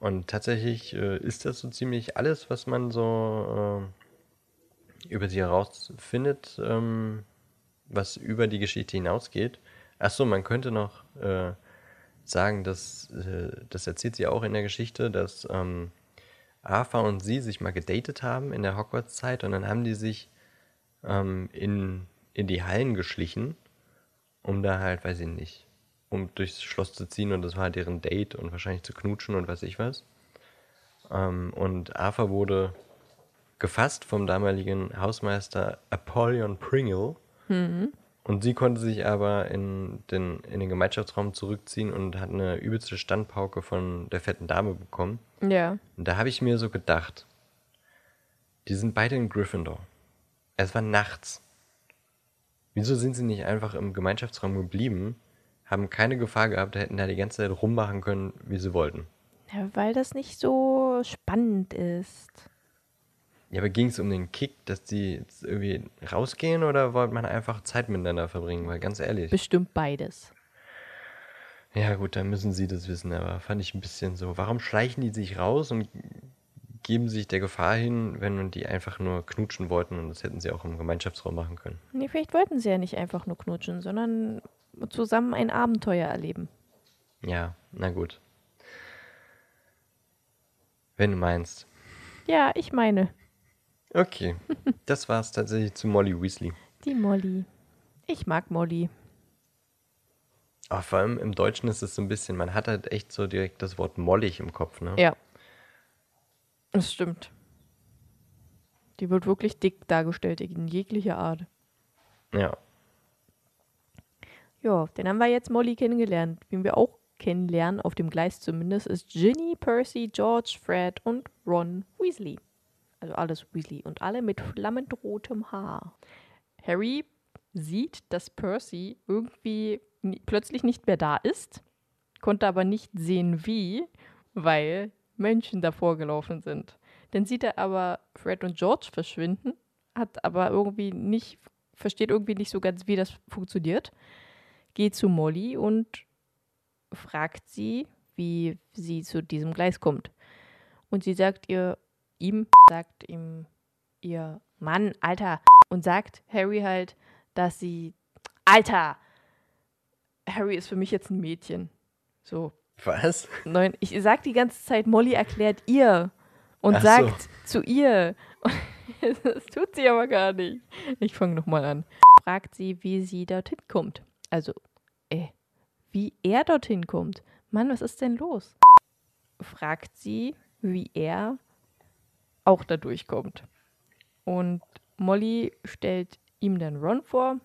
Und tatsächlich äh, ist das so ziemlich alles, was man so äh, über sie herausfindet, ähm, was über die Geschichte hinausgeht. Achso, man könnte noch äh, sagen, dass äh, das erzählt sie auch in der Geschichte, dass ähm, Arthur und sie sich mal gedatet haben in der Hogwarts-Zeit und dann haben die sich ähm, in, in die Hallen geschlichen, um da halt, weiß ich nicht, um durchs Schloss zu ziehen und das war halt deren Date und wahrscheinlich zu knutschen und weiß ich was. Ähm, und Arthur wurde gefasst vom damaligen Hausmeister Apollyon Pringle Und sie konnte sich aber in den, in den Gemeinschaftsraum zurückziehen und hat eine übelste Standpauke von der fetten Dame bekommen. Ja. Und da habe ich mir so gedacht, die sind beide in Gryffindor. Es war nachts. Wieso sind sie nicht einfach im Gemeinschaftsraum geblieben, haben keine Gefahr gehabt, hätten da die ganze Zeit rummachen können, wie sie wollten? ja. Weil das nicht so spannend ist. Ja, aber ging es um den Kick, dass die jetzt irgendwie rausgehen oder wollte man einfach Zeit miteinander verbringen? Weil ganz ehrlich. Bestimmt beides. Ja, gut, dann müssen sie das wissen, aber fand ich ein bisschen so. Warum schleichen die sich raus und geben sich der Gefahr hin, wenn die einfach nur knutschen wollten und das hätten sie auch im Gemeinschaftsraum machen können? Nee, vielleicht wollten sie ja nicht einfach nur knutschen, sondern zusammen ein Abenteuer erleben. Ja, na gut. Wenn du meinst. Ja, ich meine, Okay, das war's tatsächlich zu Molly Weasley. die Molly. Ich mag Molly. Aber vor allem im Deutschen ist es so ein bisschen, man hat halt echt so direkt das Wort mollig im Kopf, ne? Ja. Das stimmt. Die wird wirklich dick dargestellt, in jeglicher Art. Ja. Ja, dann haben wir jetzt Molly kennengelernt. Wen wir auch kennenlernen, auf dem Gleis zumindest, ist Ginny, Percy, George, Fred und Ron Weasley. Also alles Weasley und alle mit flammend rotem Haar. Harry sieht, dass Percy irgendwie plötzlich nicht mehr da ist, konnte aber nicht sehen, wie, weil Menschen davor gelaufen sind. Dann sieht er aber Fred und George verschwinden, hat aber irgendwie nicht, versteht irgendwie nicht so ganz, wie das funktioniert geht zu Molly und fragt sie, wie sie zu diesem Gleis kommt. Und sie sagt ihr, ihm, sagt ihm ihr Mann, Alter, und sagt Harry halt, dass sie, Alter, Harry ist für mich jetzt ein Mädchen. So, Was? nein, ich sag die ganze Zeit, Molly erklärt ihr und Ach so. sagt zu ihr. Das tut sie aber gar nicht. Ich fange nochmal an. Fragt sie, wie sie dorthin kommt. Also, äh, wie er dorthin kommt. Mann, was ist denn los? Fragt sie, wie er auch da durchkommt. Und Molly stellt ihm dann Ron vor,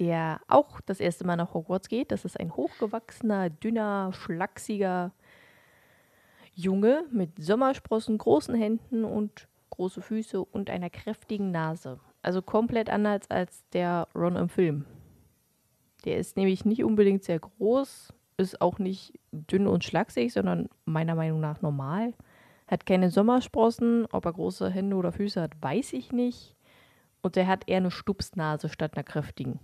der auch das erste Mal nach Hogwarts geht. Das ist ein hochgewachsener, dünner, schlachsiger Junge mit Sommersprossen, großen Händen und große Füße und einer kräftigen Nase. Also komplett anders als der Ron im Film. Der ist nämlich nicht unbedingt sehr groß, ist auch nicht dünn und schlaksig, sondern meiner Meinung nach normal. Hat keine Sommersprossen, ob er große Hände oder Füße hat, weiß ich nicht. Und der hat eher eine Stupsnase statt einer kräftigen.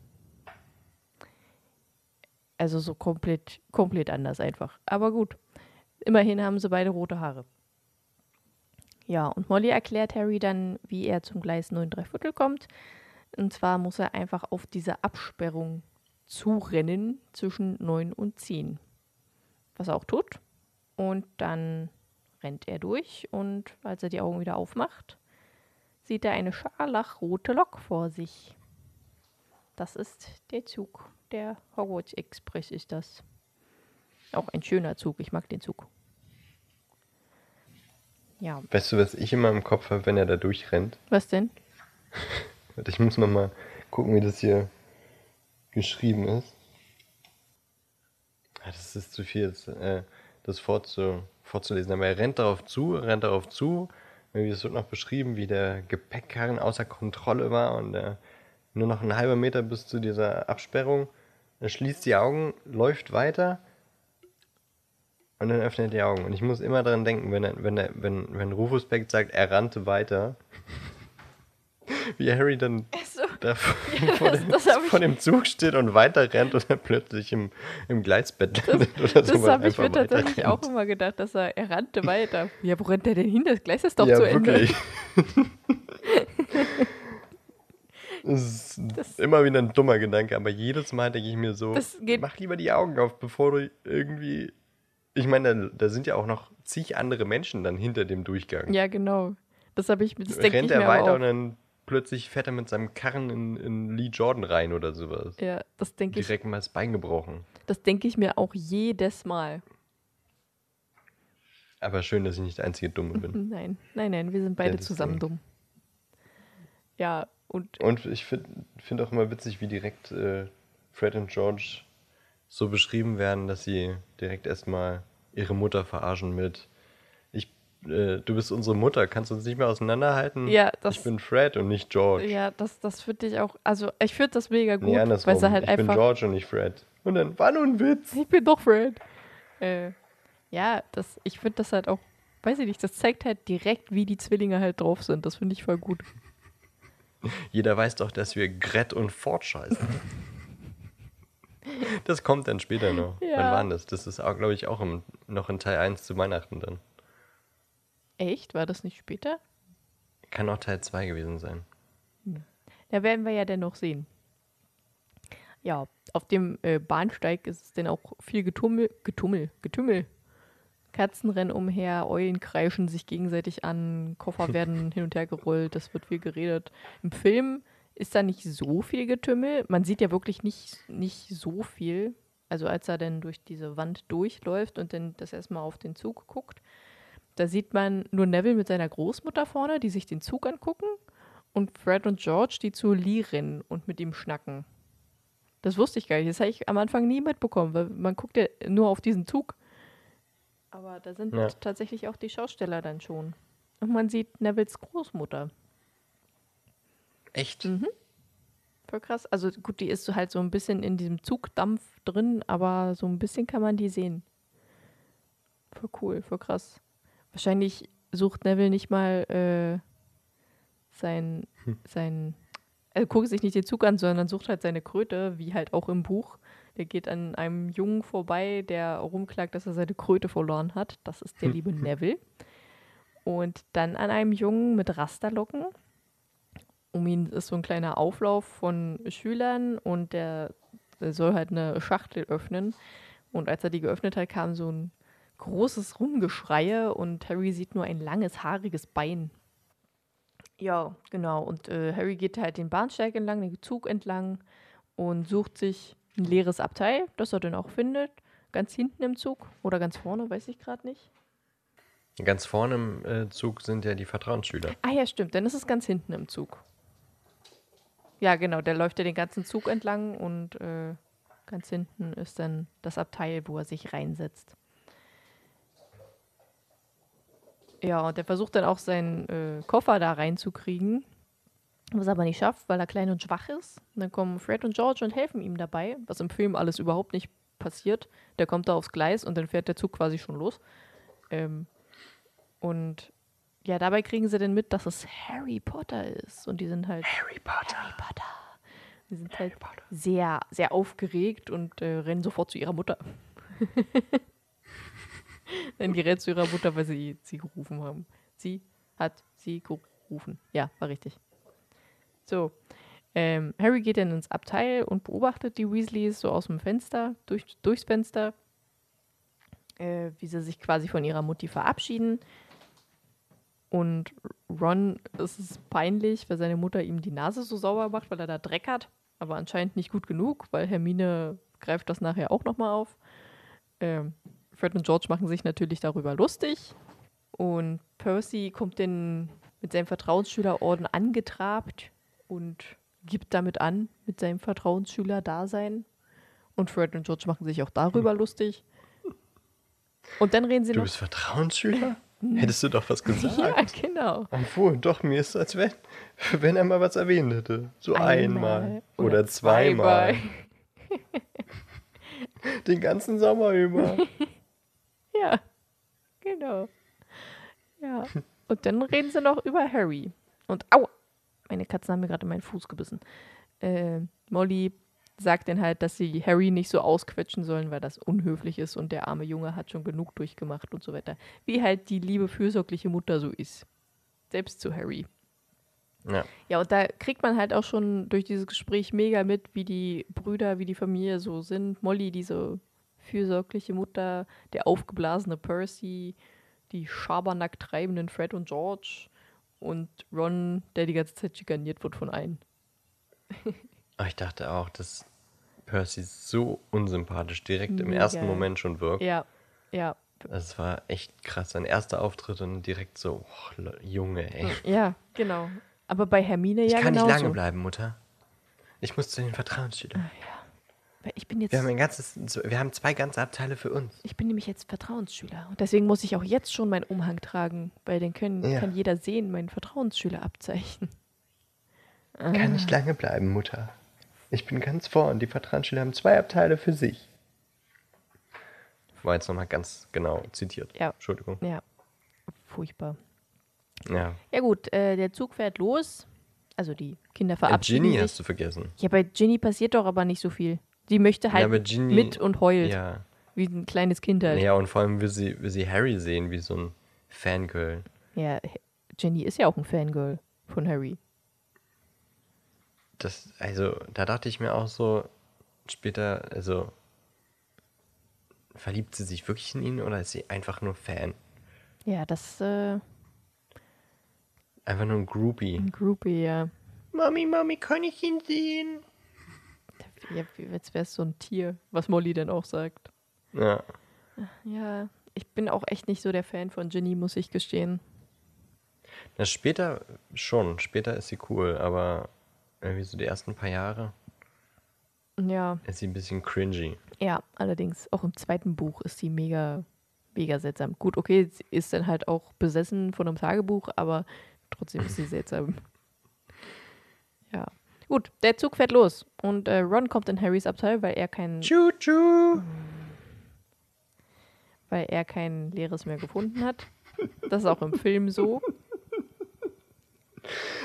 Also so komplett, komplett anders einfach. Aber gut. Immerhin haben sie beide rote Haare. Ja, und Molly erklärt Harry dann, wie er zum Gleis 9 3 Viertel kommt. Und zwar muss er einfach auf diese Absperrung zurennen zwischen 9 und 10. Was er auch tut. Und dann rennt er durch und als er die Augen wieder aufmacht, sieht er eine scharlachrote Lok vor sich. Das ist der Zug. Der Hogwarts Express ist das. Auch ein schöner Zug. Ich mag den Zug. Ja, Weißt du, was ich immer im Kopf habe, wenn er da durchrennt? was denn? Warte, Ich muss noch mal gucken, wie das hier geschrieben ist. Ah, Das ist zu viel, das, äh, das vorzu, vorzulesen. Aber er rennt darauf zu, rennt darauf zu. Es wird noch beschrieben, wie der Gepäckkarren außer Kontrolle war und äh, nur noch ein halber Meter bis zu dieser Absperrung. Er schließt die Augen, läuft weiter und dann öffnet er die Augen. Und ich muss immer daran denken, wenn, er, wenn, er, wenn, wenn Rufus Beck sagt, er rannte weiter, wie Harry dann So, da vor, Ja, vor, das- dem, das vor dem Zug steht und weiter rennt und dann plötzlich im, im Gleisbett landet oder so. das habe ich mir tatsächlich auch immer gedacht, dass er, er rannte weiter. Ja, wo rennt er denn hin? Das Gleis ist doch ja, zu Ende. das ist Das- immer wieder ein dummer Gedanke, aber jedes Mal denke ich mir so, mach lieber die Augen auf, bevor du irgendwie... Ich meine, da, da sind ja auch noch zig andere Menschen dann hinter dem Durchgang. Ja, genau. Das habe ich, das denke ich Rennt mir er weiter auch. und dann plötzlich fährt er mit seinem Karren in, in Lee Jordan rein oder sowas. Ja, das denke ich, Direkt mal das Bein gebrochen. das denke ich mir auch jedes Mal. Aber schön, dass ich nicht der einzige Dumme bin. Nein, nein, nein, wir sind beide das zusammen dumm. Ja, Und, Und ich finde find auch immer witzig, wie direkt äh, Fred und George so beschrieben werden, dass sie direkt erstmal ihre Mutter verarschen mit ich, äh, du bist unsere Mutter, kannst du uns nicht mehr auseinanderhalten? Ja, das- ich bin Fred und nicht George. ja, das, das finde ich auch, also ich finde das mega gut, nee, andersrum. weil sie halt ich bin einfach, George und nicht Fred. Und dann, war nur ein Witz. ich bin doch Fred. Äh, ja, das, ich finde das halt auch, weiß ich nicht, das zeigt halt direkt, wie die Zwillinge halt drauf sind. Das finde ich voll gut. Jeder weiß doch, dass wir Gret und Ford scheißen. das kommt dann später noch. Ja. Wann war denn das? Das ist, glaube ich, auch im, noch in Teil 1 zu Weihnachten dann. Echt? War das nicht später? Kann auch Teil 2 gewesen sein. Da werden wir ja dann noch sehen. Ja, auf dem äh, Bahnsteig ist es dann auch viel Getummel, Getummel, Getümmel. Katzen rennen umher, Eulen kreischen sich gegenseitig an, Koffer werden hin und her gerollt, das wird viel geredet. Im Film ist da nicht so viel Getümmel. Man sieht ja wirklich nicht, nicht so viel. Also als er dann durch diese Wand durchläuft und dann das erstmal auf den Zug guckt, da sieht man nur Neville mit seiner Großmutter vorne, die sich den Zug angucken und Fred und George, die zu Lee rennen und mit ihm schnacken. Das wusste ich gar nicht. Das habe ich am Anfang nie mitbekommen, weil man guckt ja nur auf diesen Zug. Aber da sind Ja. tatsächlich auch die Schausteller dann schon. Und man sieht Nevilles Großmutter. Echt? Mhm. Voll krass. Also gut, die ist so halt so ein bisschen in diesem Zugdampf drin, aber so ein bisschen kann man die sehen. Voll cool, voll krass. Wahrscheinlich sucht Neville nicht mal äh, sein, sein, er guckt sich nicht den Zug an, sondern sucht halt seine Kröte, wie halt auch im Buch. Der geht an einem Jungen vorbei, der rumklagt, dass er seine Kröte verloren hat. Das ist der liebe Neville. Und dann an einem Jungen mit Rasterlocken. Um ihn ist so ein kleiner Auflauf von Schülern und der, der soll halt eine Schachtel öffnen. Und als er die geöffnet hat, kam so ein großes Rumgeschreie und Harry sieht nur ein langes, haariges Bein. Ja, genau. Und äh, Harry geht halt den Bahnsteig entlang, den Zug entlang und sucht sich ein leeres Abteil, das er dann auch findet. Ganz hinten im Zug oder ganz vorne, weiß ich gerade nicht. Ganz vorne im äh, Zug sind ja die Vertrauensschüler. Ah ja, stimmt, dann ist es ganz hinten im Zug. Ja, genau, der läuft ja den ganzen Zug entlang und äh, ganz hinten ist dann das Abteil, wo er sich reinsetzt. Ja, und der versucht dann auch seinen äh, Koffer da reinzukriegen, was er aber nicht schafft, weil er klein und schwach ist. Und dann kommen Fred und George und helfen ihm dabei, was im Film alles überhaupt nicht passiert. Der kommt da aufs Gleis und dann fährt der Zug quasi schon los. Ähm, und ja, dabei kriegen sie dann mit, dass es Harry Potter ist. Und die sind halt Harry Potter. Harry Potter. Die sind halt sehr, sehr aufgeregt und äh, rennen sofort zu ihrer Mutter. Denn die rennt zu ihrer Mutter, weil sie sie gerufen haben. Sie hat sie gerufen. Ja, war richtig. So. Ähm, Harry geht dann ins Abteil und beobachtet die Weasleys so aus dem Fenster, durch, durchs Fenster, äh, wie sie sich quasi von ihrer Mutti verabschieden. Und Ron ist es peinlich, weil seine Mutter ihm die Nase so sauber macht, weil er da Dreck hat. Aber anscheinend nicht gut genug, weil Hermine greift das nachher auch nochmal auf. Ähm, Fred und George machen sich natürlich darüber lustig. Und Percy kommt dann mit seinem Vertrauensschülerorden angetrabt und gibt damit an, mit seinem Vertrauensschüler-Dasein. Und Fred und George machen sich auch darüber lustig. Und dann reden sie Du noch. bist Vertrauensschüler? Hättest du doch was gesagt. Ja, genau. Obwohl, doch, mir ist als wenn, wenn er mal was erwähnt hätte. So einmal, oder, zweimal. Den ganzen Sommer über. Ja, genau. Ja. Und dann reden sie noch über Harry. Und au, meine Katzen haben mir gerade in meinen Fuß gebissen. Äh, Molly sagt dann halt, dass sie Harry nicht so ausquetschen sollen, weil das unhöflich ist und der arme Junge hat schon genug durchgemacht und so weiter. Wie halt die liebe, fürsorgliche Mutter so ist. Selbst zu Harry. Ja. Ja, und da kriegt man halt auch schon durch dieses Gespräch mega mit, wie die Brüder, wie die Familie so sind. Molly, diese fürsorgliche Mutter, der aufgeblasene Percy, die Schabernack treibenden Fred und George und Ron, der die ganze Zeit schikaniert wird von allen. Aber ich dachte auch, dass Percy so unsympathisch direkt im ersten Moment schon wirkt. Ja, ja, Das war echt krass. Sein erster Auftritt und direkt so, oh, Junge, ey. ja, genau. Aber bei Hermine Ich ja kann genauso. nicht lange bleiben, Mutter. Ich muss zu den Vertrauensschülern. Weil Ich bin jetzt, Wir haben ein ganzes, wir haben zwei ganze Abteile für uns. ich bin nämlich jetzt Vertrauensschüler. Und deswegen muss ich auch jetzt schon meinen Umhang tragen, weil den können, Ja. kann jeder sehen, mein Vertrauensschülerabzeichen. Kann nicht lange bleiben, Mutter. Ich bin ganz vorn. Die Vertrauensschüler haben zwei Abteile für sich. War jetzt nochmal ganz genau zitiert. Ja. Entschuldigung. Ja, furchtbar. Ja. Ja gut, äh, der Zug fährt los. Also die Kinder Äh, verabschieden Ginny sich. hast du vergessen. Ja, bei Ginny passiert doch aber nicht so viel. Die möchte halt ja, Ginny, mit und heult, Ja. wie ein kleines Kind halt. ja, und vor allem will sie, will sie Harry sehen, wie so ein Fangirl. Ja, Ginny ist ja auch ein Fangirl von Harry. Das, also, da dachte ich mir auch so, später, also, verliebt sie sich wirklich in ihn oder ist sie einfach nur Fan? Ja, das äh, Einfach nur ein Groupie. ein Groupie, ja. Mami, Mami, kann ich ihn sehen? Ja als wäre es so ein Tier, was Molly dann auch sagt. Ja. Ja, ich bin auch echt nicht so der Fan von Ginny, muss ich gestehen. Na, später schon. Später ist sie cool, aber irgendwie so die ersten paar Jahre Ja, ist sie ein bisschen cringy. ja, allerdings auch im zweiten Buch ist sie mega, mega seltsam. Gut, okay, sie ist dann halt auch besessen von einem Tagebuch, aber trotzdem ist sie seltsam. Ja. Gut, der Zug fährt los und äh, Ron kommt in Harrys Abteil, weil er kein, Tschu-tschu. weil er kein Leeres mehr gefunden hat. Das ist auch im Film so.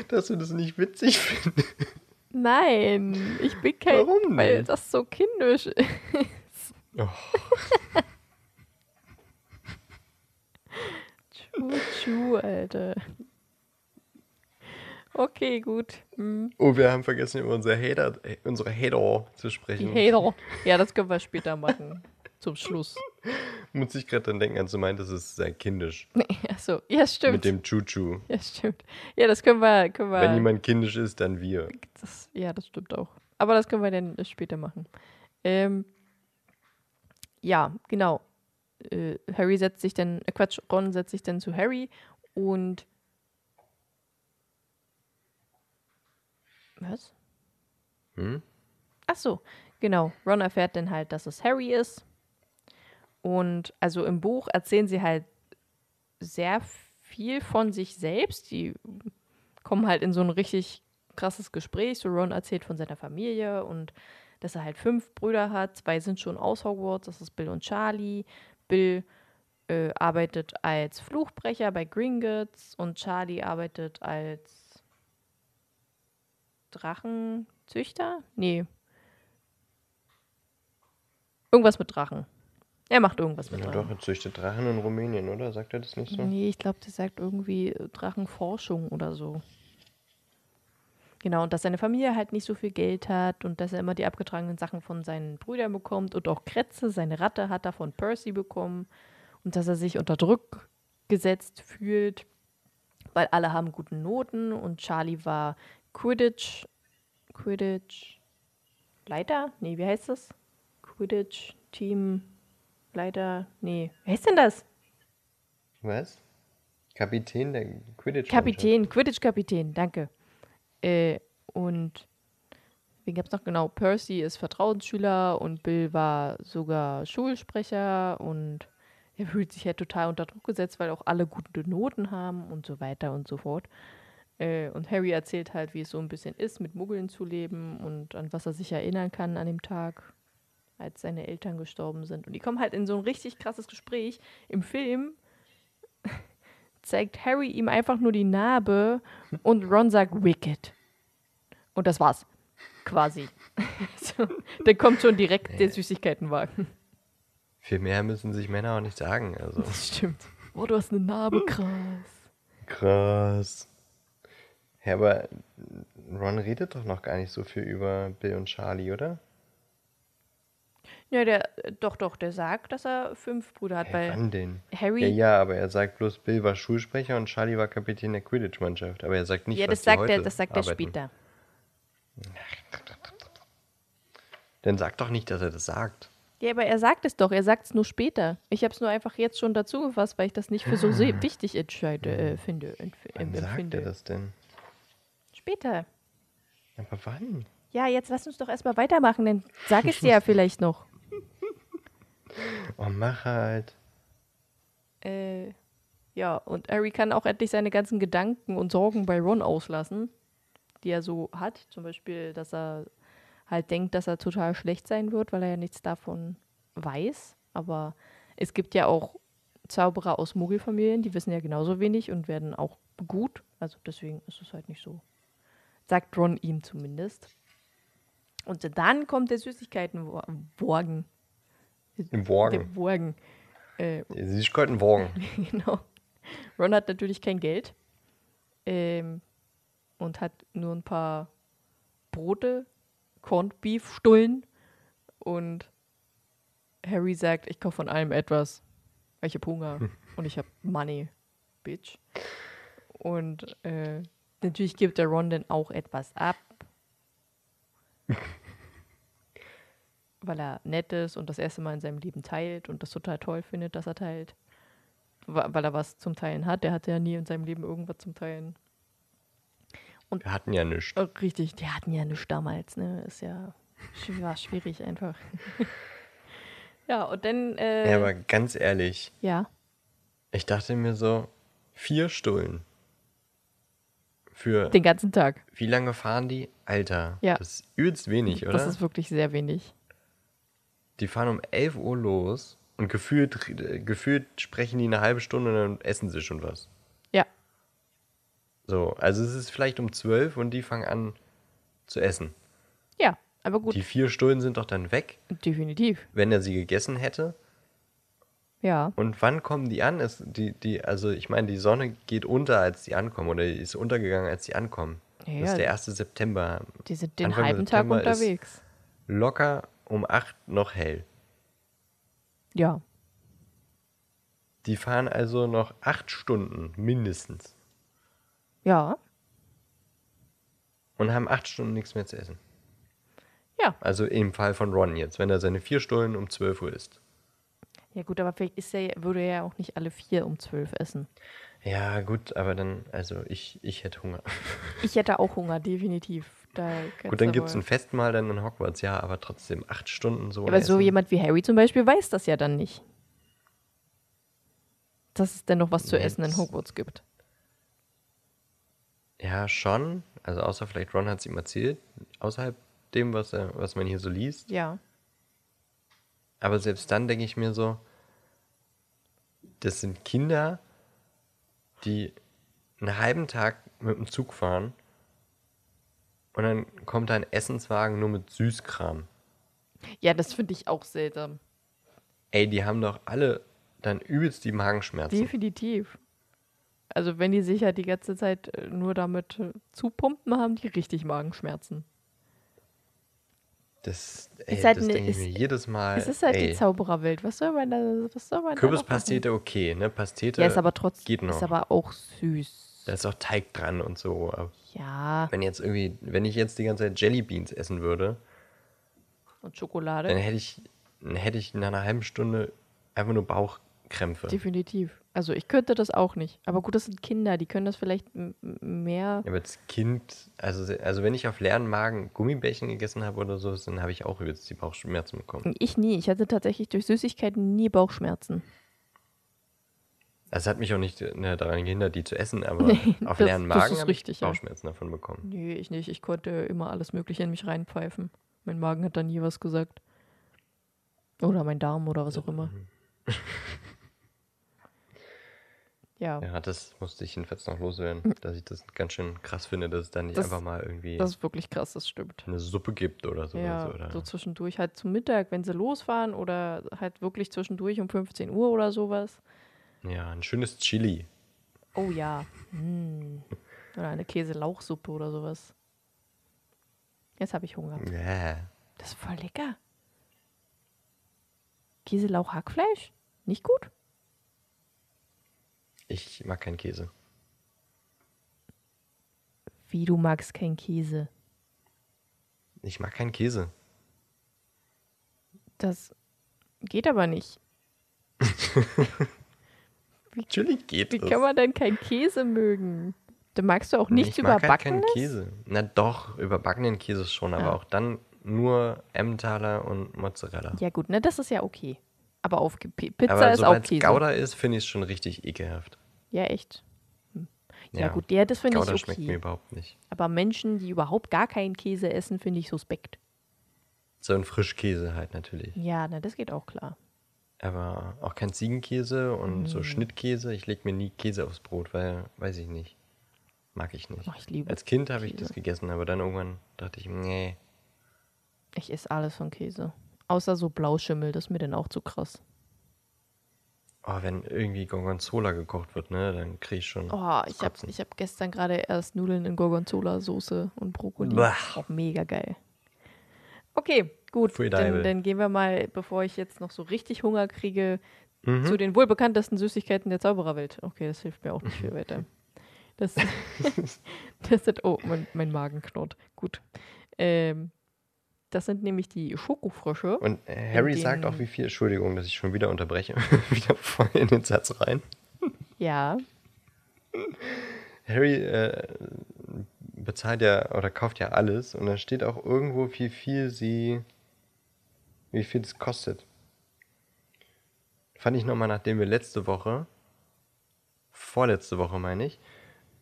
Dass du das nicht witzig findest. Nein, ich bin kein, Warum weil nicht? das so kindisch ist. Oh. Tschu, Alter. Okay, gut. Hm. oh, wir haben vergessen, über unsere Hater, äh, unsere Hater zu Die sprechen. Hater. Ja, das können wir später machen. Zum Schluss. Muss ich gerade dran denken, als du meintest, es ist sehr kindisch. Achso, ja, stimmt. Mit dem Chuchu. Ja, stimmt. Ja, das können wir. Können wir Wenn jemand kindisch ist, dann wir. das, ja, das stimmt auch. Aber das können wir dann später machen. Ähm, ja, genau. Äh, Harry setzt sich dann, äh, Quatsch, Ron setzt sich dann zu Harry und. Was? Hm? Ach so, genau. Ron erfährt dann halt, dass es Harry ist. Und also im Buch erzählen sie halt sehr viel von sich selbst. Die kommen halt in so ein richtig krasses Gespräch. So Ron erzählt von seiner Familie und dass er halt fünf Brüder hat. Zwei sind schon aus Hogwarts. Das ist Bill und Charlie. Bill äh, arbeitet als Fluchbrecher bei Gringotts und Charlie arbeitet als Drachenzüchter? Nee. Irgendwas mit Drachen. Er macht irgendwas mit Ja, Drachen. doch, er züchtet Drachen in Rumänien, oder? Sagt er das nicht so? Nee, ich glaube, der sagt irgendwie äh, Drachenforschung oder so. Genau, und dass seine Familie halt nicht so viel Geld hat und dass er immer die abgetragenen Sachen von seinen Brüdern bekommt und auch Kretze, seine Ratte hat er von Percy bekommen und dass er sich unter Druck gesetzt fühlt, weil alle haben gute Noten und Charlie war Quidditch, Quidditch Leiter? Nee, wie heißt das? Quidditch Team Leiter? Nee, wie heißt denn das? Was? Kapitän der Quidditch. Kapitän, Quidditch-Kapitän, danke. Äh, und wen gab es noch genau? Percy ist Vertrauensschüler und Bill war sogar Schulsprecher und er fühlt sich halt total unter Druck gesetzt, weil auch alle gute Noten haben und so weiter und so fort. Äh, und Harry erzählt halt, wie es so ein bisschen ist, mit Muggeln zu leben und an was er sich erinnern kann an dem Tag, als seine Eltern gestorben sind. Und die kommen halt in so ein richtig krasses Gespräch. Im Film zeigt Harry ihm einfach nur die Narbe und Ron sagt Wicked. Und das war's. Quasi. so, dann kommt schon direkt der Süßigkeitenwagen. Viel mehr müssen sich Männer auch nicht sagen. Also. Das stimmt. Oh, du hast eine Narbe, krass. Krass. Ja, aber Ron redet doch noch gar nicht so viel über Bill und Charlie, oder? Ja, der, äh, doch, doch, der sagt, dass er fünf Brüder hat, weil wann denn? Harry. Ja, ja, aber er sagt bloß, Bill war Schulsprecher und Charlie war Kapitän der Quidditch-Mannschaft. Aber er sagt nicht, Ja, was das die sagt heute er, das sagt er arbeiten. später. Dann sag doch nicht, dass er das sagt. Ja, aber er sagt es doch, er sagt es nur später. Ich habe es nur einfach jetzt schon dazu gefasst, weil ich das nicht für so sehr wichtig entscheide, äh, finde. Empf Wann sagt er das denn? Später. Aber wann? Ja, jetzt lass uns doch erstmal weitermachen, dann sag ich dir ja vielleicht noch. Oh, mach halt. Äh, ja, und Harry kann auch endlich seine ganzen Gedanken und Sorgen bei Ron auslassen, die er so hat. Zum Beispiel, dass er halt denkt, dass er total schlecht sein wird, weil er ja nichts davon weiß. Aber es gibt ja auch Zauberer aus Muggelfamilien, die wissen ja genauso wenig und werden auch gut. Also deswegen ist es halt nicht so. Sagt Ron ihm zumindest. Und dann kommt der Süßigkeitenwagen. Im Wagen. Der Wagen. Äh, Süßigkeiten Wagen. genau. Ron hat natürlich kein Geld. Ähm, und hat nur ein paar Brote, Corned Beef Stullen. Und Harry sagt, ich kaufe von allem etwas. Weil ich habe Hunger und ich habe Money, Bitch. Und äh, natürlich gibt der Ron dann auch etwas ab. weil er nett ist und das erste Mal in seinem Leben teilt und das total toll findet, dass er teilt. Weil er was zum Teilen hat. Der hatte ja nie in seinem Leben irgendwas zum Teilen. Wir hatten ja nichts. Oh, richtig, die hatten ja nichts damals, ne? Ist ja war schwierig einfach. ja, und dann, äh, Ja, aber ganz ehrlich, ja, ich dachte mir so, vier Stullen. Für den ganzen Tag. wie lange fahren die? Alter, Ja. das ist übelst wenig, oder? Das ist wirklich sehr wenig. Die fahren um 11 Uhr los und gefühlt, äh, gefühlt sprechen die eine halbe Stunde und dann essen sie schon was. Ja, So, also es ist vielleicht um 12 und die fangen an zu essen. ja, aber gut, Die vier Stunden sind doch dann weg, definitiv. wenn er sie gegessen hätte. Ja, Und wann kommen die an? Es, die, die, also ich meine, die Sonne geht unter, als die ankommen, oder die ist untergegangen, als die ankommen. Ja, das ist der ja. 1. September. die sind den Anfang halben Tag September ist- unterwegs. Locker um 8 noch hell. Ja, Die fahren also noch 8 Stunden mindestens ja, und haben 8 Stunden nichts mehr zu essen. ja. Also im Fall von Ron jetzt, wenn er seine 4 Stunden um 12 Uhr isst. Ja gut, aber vielleicht ist er, würde er ja auch nicht alle vier um zwölf essen. Ja, gut, aber dann, also ich, ich hätte Hunger. Ich hätte auch Hunger, definitiv. Da Gut, dann gibt es ein Festmahl dann in Hogwarts, ja, aber trotzdem 8 Stunden so. Aber ohne so Essen. jemand wie Harry zum Beispiel weiß das ja dann nicht. Dass es denn noch was zu Nee, essen in Hogwarts gibt. Ja, schon. Also außer vielleicht Ron hat es ihm erzählt, außerhalb dem, was, er, was man hier so liest. Ja. Aber selbst dann denke ich mir so, das sind Kinder, die einen halben Tag mit dem Zug fahren und dann kommt da ein Essenswagen nur mit Süßkram. Ja, das finde ich auch seltsam. Ey, die haben doch alle dann übelst die Magenschmerzen. Definitiv. Also wenn die sich halt die ganze Zeit äh, nur damit äh, zupumpen, haben die richtig Magenschmerzen. Das, ey, Ist halt das ne- denke ich ist- mir jedes Mal. es ist halt ey, die Zaubererwelt. Was soll man da, was soll man Kürbispastete okay, ne? Pastete? Ja, ist aber trotzdem, geht noch. ist aber auch süß. da ist auch Teig dran und so. Ja, wenn jetzt irgendwie, wenn ich jetzt die ganze Zeit Jellybeans essen würde, und dann Schokolade. hätte ich, dann hätte ich nach einer halben Stunde einfach nur Bauchkrämpfe. Definitiv. Also ich könnte das auch nicht. Aber gut, das sind Kinder, die können das vielleicht mehr. Ja, aber als Kind, also, also wenn ich auf leeren Magen Gummibärchen gegessen habe oder so, dann habe ich auch übelst die Bauchschmerzen bekommen. Ich nie. Ich hatte tatsächlich durch Süßigkeiten nie Bauchschmerzen. Das hat mich auch nicht ne, daran gehindert, die zu essen, aber auf das- leeren das Magen habe ich richtig, ja. Bauchschmerzen davon bekommen. Nee, ich nicht. Ich konnte immer alles Mögliche in mich reinpfeifen. Mein Magen hat da nie was gesagt. Oder mein Darm oder was auch immer. Ja, Ja, das musste ich jedenfalls noch loswerden, dass ich das ganz schön krass finde, dass es dann nicht Das- einfach mal irgendwie das ist wirklich krass, das stimmt. eine Suppe gibt oder sowas. Ja, oder? so zwischendurch halt zum Mittag, wenn sie losfahren oder halt wirklich zwischendurch um 15 Uhr oder sowas. ja, ein schönes Chili. Oh ja. Mm. Oder eine Käse-Lauchsuppe oder sowas. Jetzt habe ich Hunger. Ja. Das ist voll lecker. Käse-Lauch-Hackfleisch? Nicht gut? Ich mag keinen Käse. Wie du magst kein Käse. Ich mag keinen Käse. Das geht aber nicht. Natürlich geht Wie es. kann man denn kein Käse mögen? Dann magst du auch nichts ich mag halt keinen Käse. Na doch, überbackenen Käse schon, aber Ah. auch dann nur Emmentaler und Mozzarella. Ja gut, ne, das ist ja okay. Aber auf P- Pizza aber ist auch Käse. Gouda ist, finde ich es schon richtig ekelhaft. Ja, echt. Hm. Ja, gut, ja, das finde ich schmeckt mir okay. überhaupt nicht. Aber Menschen, die überhaupt gar keinen Käse essen, finde ich suspekt. So ein Frischkäse halt natürlich. Ja, na, das geht auch klar. Aber auch kein Ziegenkäse und Mhm. so Schnittkäse. Ich lege mir nie Käse aufs Brot, weil, weiß ich nicht. Mag ich nicht. Ach, ich Als Kind habe ich das gegessen, aber dann irgendwann dachte ich, nee. Ich esse alles von Käse. Außer so Blauschimmel, das ist mir dann auch zu krass. Oh, wenn irgendwie Gorgonzola gekocht wird, ne, dann kriege ich schon. Oh, ich habe ich hab gestern gerade erst Nudeln in Gorgonzola-Soße und Brokkoli. Auch mega geil. Okay, gut. Dann, dann gehen wir mal, bevor ich jetzt noch so richtig Hunger kriege, Mhm. zu den wohl bekanntesten Süßigkeiten der Zaubererwelt. Okay, das hilft mir auch nicht viel weiter. Das, das sind, oh, mein, mein Magen knurrt. Gut. Ähm, das sind nämlich die Schokofrösche. Und äh, Harry sagt auch, wie viel, Entschuldigung, dass ich schon wieder unterbreche, wieder voll in den Satz rein. Ja, Harry äh, bezahlt ja oder kauft ja alles und da steht auch irgendwo, wie viel sie, wie viel es kostet. Fand ich nochmal, nachdem wir letzte Woche, vorletzte Woche meine ich,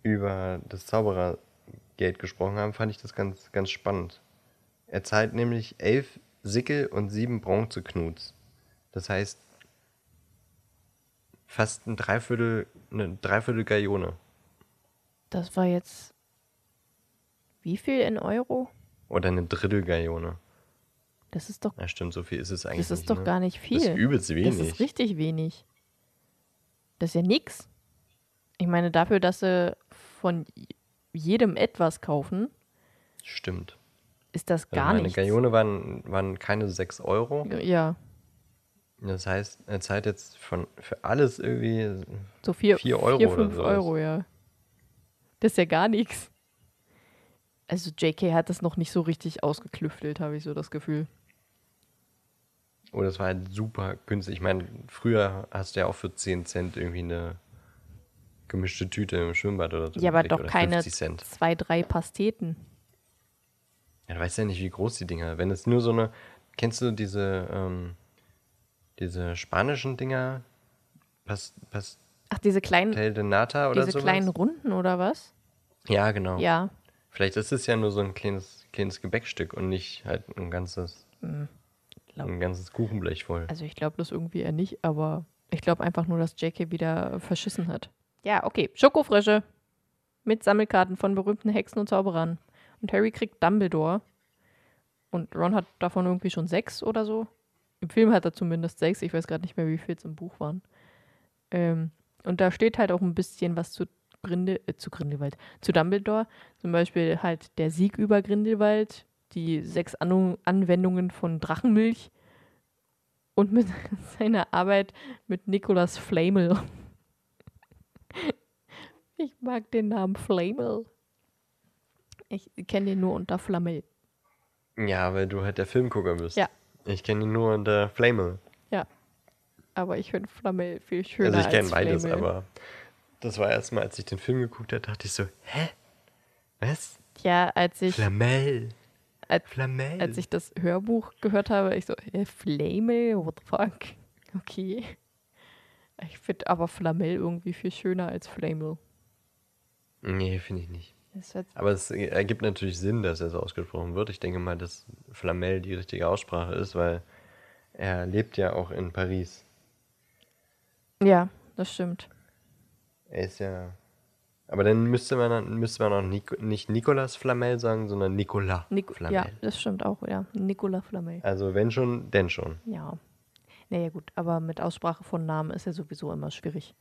über das Zauberergeld gesprochen haben, fand ich das ganz, ganz spannend. Er zahlt nämlich elf Sickel und sieben Bronzeknuts. Das heißt, fast ein Dreiviertel, eine Dreiviertel Gallone. das war jetzt. Wie viel in Euro? Oder eine Drittelgallone. Das ist doch, Ja, stimmt, so viel ist es eigentlich das ist nicht. doch ne? gar nicht viel. Das ist übelst wenig. Das ist richtig wenig. Das ist ja nix. Ich meine, dafür, dass sie von jedem etwas kaufen, Stimmt. Ist das Also gar meine nichts. Gallone waren, waren keine 6 Euro. Ja, Das heißt, er zahlt jetzt von, für alles irgendwie. so vier, Vier Euro vier oder fünf sowas. Euro, ja. Das ist ja gar nichts. Also JK hat das noch nicht so richtig ausgeklüftelt, habe ich so das Gefühl. Oh, das war halt super günstig. Ich meine, früher hast du ja auch für 10 Cent irgendwie eine gemischte Tüte im Schwimmbad oder so. Ja, aber doch oder keine 50 Cent. zwei, drei Pasteten. Ja, du weißt ja nicht, wie groß die Dinger. Wenn es nur so eine. Kennst du diese, ähm, diese spanischen Dinger? Pas, Pastel Ach, diese kleinen, de Nata oder diese sowas? kleinen Runden oder was? Ja, genau. Ja. Vielleicht ist es ja nur so ein kleines, kleines Gebäckstück und nicht halt ein ganzes, glaub- ein ganzes Kuchenblech voll. Also ich glaube das irgendwie eher nicht, aber ich glaube einfach nur, dass JK wieder verschissen hat. Ja, okay. Schokofrische. Mit Sammelkarten von berühmten Hexen und Zauberern. Und Harry kriegt Dumbledore. Und Ron hat davon irgendwie schon sechs oder so. Im Film hat er zumindest sechs. Ich weiß gerade nicht mehr, wie viel es im Buch waren. Ähm, und da steht halt auch ein bisschen was zu, Grinde, äh, zu Grindelwald, zu Dumbledore. Zum Beispiel halt der Sieg über Grindelwald, die sechs An Anwendungen von Drachenmilch und mit seiner Arbeit mit Nicolas Flamel. Ich mag den Namen Flamel. Ich kenne den nur unter Flamel. Ja, weil du halt der Filmgucker bist. Ja. Ich kenne ihn nur unter Flamel. Ja. Aber ich finde Flamel viel schöner. Also ich kenne als beides, Flamel. aber das war erstmal, als ich den Film geguckt habe, dachte ich so, hä? Was? Ja, als ich, Flamel. als, Flamel. als ich das Hörbuch gehört habe, ich so, hä, Flamel? What the fuck? Okay. Ich finde aber Flamel irgendwie viel schöner als Flamel. nee, finde ich nicht. Aber es ergibt natürlich Sinn, dass er so ausgesprochen wird. Ich denke mal, dass Flamel die richtige Aussprache ist, weil er lebt ja auch in Paris. Ja, das stimmt. Er ist ja. Aber dann müsste man, dann- müsste man auch Nico, nicht Nicolas Flamel sagen, sondern Nicolas Nico Flamel. ja, das stimmt auch, ja. Nicolas Flamel. Also wenn schon, denn schon. Ja. Naja, gut, aber mit Aussprache von Namen ist ja sowieso immer schwierig.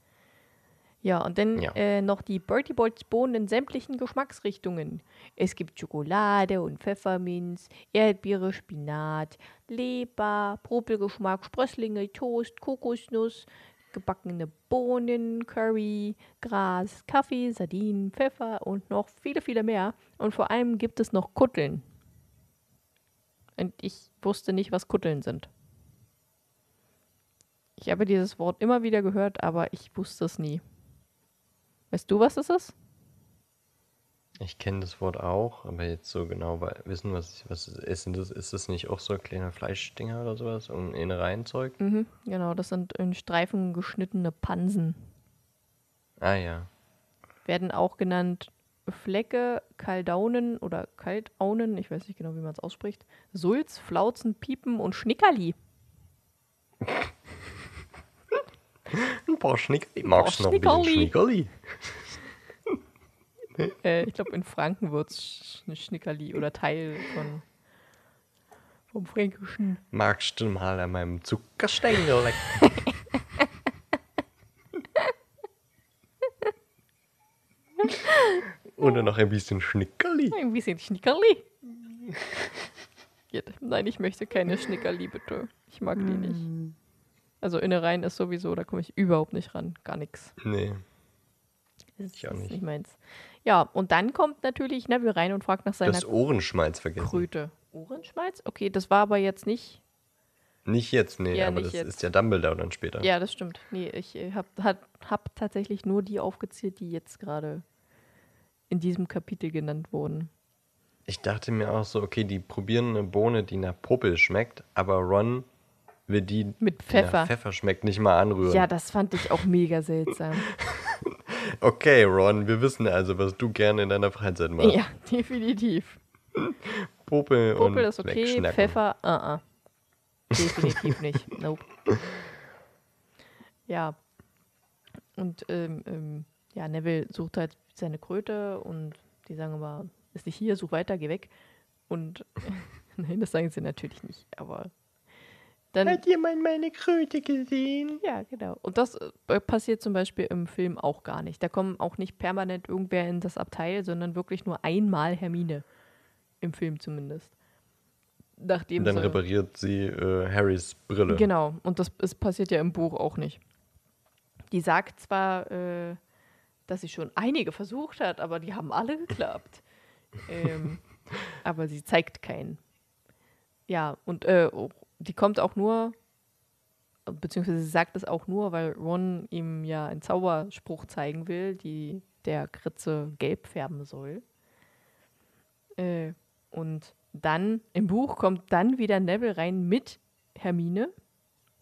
Ja, und dann Ja. äh, noch die Bertie Boys Bohnen in sämtlichen Geschmacksrichtungen. Es gibt Schokolade und Pfefferminz, Erdbeere, Spinat, Leber, Popelgeschmack, Sprösslinge, Toast, Kokosnuss, gebackene Bohnen, Curry, Gras, Kaffee, Sardinen, Pfeffer und noch viele, viele mehr. Und vor allem gibt es noch Kutteln. Und ich wusste nicht, was Kutteln sind. Ich habe dieses Wort immer wieder gehört, aber ich wusste es nie. Weißt du, was es ist? Ich kenne das Wort auch, aber jetzt so genau wei- wissen, was, was es ist. Das, ist das nicht auch so kleine Fleischdinger oder sowas? Und Innereienzeug? Mhm, genau, das sind in Streifen geschnittene Pansen. Ah ja. Werden auch genannt Flecke, Kaldaunen oder Kaltaunen, ich weiß nicht genau, wie man es ausspricht. Sulz, Flauzen, Piepen und Schnickerli. Ein paar Schnickerli. Magst du noch ein bisschen Schnickerli? Äh, ich glaube, in Franken wird es Schnickerli oder Teil von vom Fränkischen. Magst du mal an meinem Zuckerstängel lecken? Oder noch ein bisschen Schnickerli. Ein bisschen Schnickerli. Nein, ich möchte keine Schnickerli, bitte. Ich mag die nicht. Also Innereien ist sowieso, da komme ich überhaupt nicht ran. Gar nichts. Nee. Das Ich auch ist nicht. nicht meins. Ja, und dann kommt natürlich Neville rein und fragt nach seiner hast Ohrenschmalz vergessen. Kröte. Ohrenschmalz? Okay, das war aber jetzt nicht. Nicht jetzt, nee, Ja, aber das jetzt. ist ja Dumbledore dann später. Ja, das stimmt. Nee, ich äh, habe hab, hab tatsächlich nur die aufgezählt, die jetzt gerade in diesem Kapitel genannt wurden. Ich dachte mir auch so, okay, die probieren eine Bohne, die nach Popel schmeckt, aber Ron will die, Mit die Pfeffer. nach Pfeffer schmeckt, nicht mal anrühren. Ja, das fand ich auch mega seltsam. Okay, Ron, wir wissen also, was du gerne in deiner Freizeit machst. ja, definitiv. Popel, und Popel ist okay. Pfeffer, uh -uh. Definitiv nicht. Nope. Ja. Und ähm, ähm, ja, Neville sucht halt seine Kröte und die sagen aber, ist nicht hier, such weiter, geh weg. Und nein, das sagen sie natürlich nicht, aber dann. Hat jemand meine Kröte gesehen? Ja, genau. Und das äh, passiert zum Beispiel im Film auch gar nicht. Da kommen auch nicht permanent irgendwer in das Abteil, sondern wirklich nur einmal Hermine. Im Film zumindest. Nachdem Und dann sie- repariert sie äh, Harrys Brille. Genau, und das ist, passiert ja im Buch auch nicht. Die sagt zwar, äh, dass sie schon einige versucht hat, aber die haben alle geklappt. ähm, aber sie zeigt keinen. Ja, und äh, die kommt auch nur, beziehungsweise sie sagt es auch nur, weil Ron ihm ja einen Zauberspruch zeigen will, die der Kritze gelb färben soll. Äh, und dann im Buch kommt dann wieder Neville rein mit Hermine,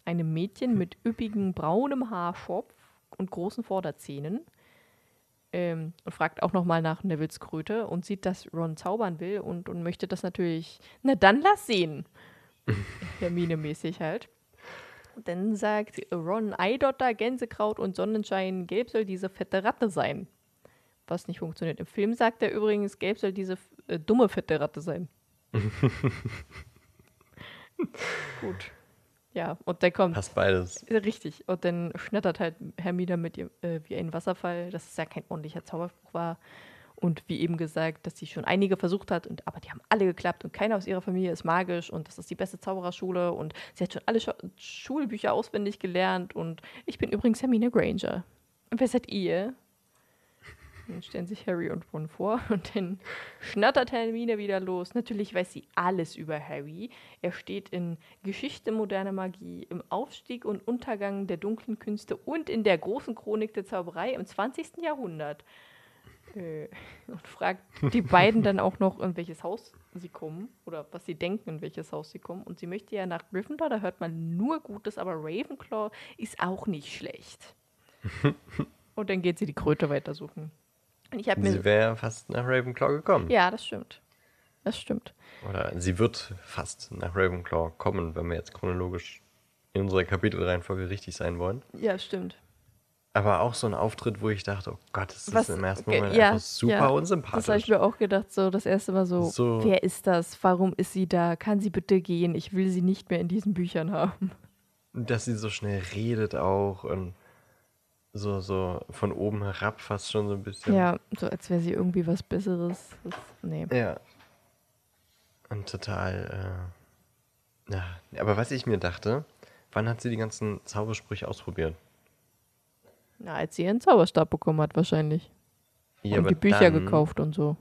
einem Mädchen mit üppigem braunem Haarschopf und großen Vorderzähnen. Ähm, und fragt auch nochmal nach Nevilles Kröte und sieht, dass Ron zaubern will und, und möchte das natürlich, na dann lass sehen. Hermine-mäßig halt. Und dann sagt Ron, Eidotter, Gänsekraut und Sonnenschein, gelb soll diese fette Ratte sein. Was nicht funktioniert. Im Film sagt er übrigens, gelb soll diese äh, dumme fette Ratte sein. Gut. Ja, und der kommt. Passt beides. Richtig. Und dann schnattert halt Hermine mit ihr äh, wie ein Wasserfall, dass es ja kein ordentlicher Zauberspruch war. Und wie eben gesagt, dass sie schon einige versucht hat, und, aber die haben alle geklappt und keiner aus ihrer Familie ist magisch und das ist die beste Zaubererschule und sie hat schon alle Schu Schulbücher auswendig gelernt und ich bin übrigens Hermine Granger. Und wer seid ihr? Dann stellen sich Harry und Ron vor und dann schnattert Hermine wieder los. Natürlich weiß sie alles über Harry. Er steht in Geschichte moderner Magie, im Aufstieg und Untergang der dunklen Künste und in der großen Chronik der Zauberei im 20. Jahrhundert. Äh, und fragt die beiden dann auch noch, in welches Haus sie kommen oder was sie denken, in welches Haus sie kommen. Und sie möchte ja nach Gryffindor, da hört man nur Gutes, aber Ravenclaw ist auch nicht schlecht. und dann geht sie die Kröte weitersuchen. Und ich mir Sie wäre fast nach Ravenclaw gekommen. ja, das stimmt. Das stimmt. Oder sie wird fast nach Ravenclaw kommen, wenn wir jetzt chronologisch in unserer Kapitelreihenfolge richtig sein wollen. Ja, stimmt. Aber auch so ein Auftritt, wo ich dachte, oh Gott, das Was- ist im ersten okay, Moment ja, einfach super ja. Das habe ich unsympathisch. mir auch gedacht, so das erste Mal so, So- wer ist das? Warum ist sie da? Kann sie bitte gehen? Ich will sie nicht mehr in diesen Büchern haben. Dass sie so schnell redet auch und so, so von oben herab fast schon so ein bisschen. Ja, so als wäre sie irgendwie was Besseres. Das, nee. Ja. Und total, äh, ja. Aber was ich mir dachte, wann hat sie die ganzen Zaubersprüche ausprobiert? Na, als sie ihren Zauberstab bekommen hat, wahrscheinlich. Ja, und die Bücher gekauft und so.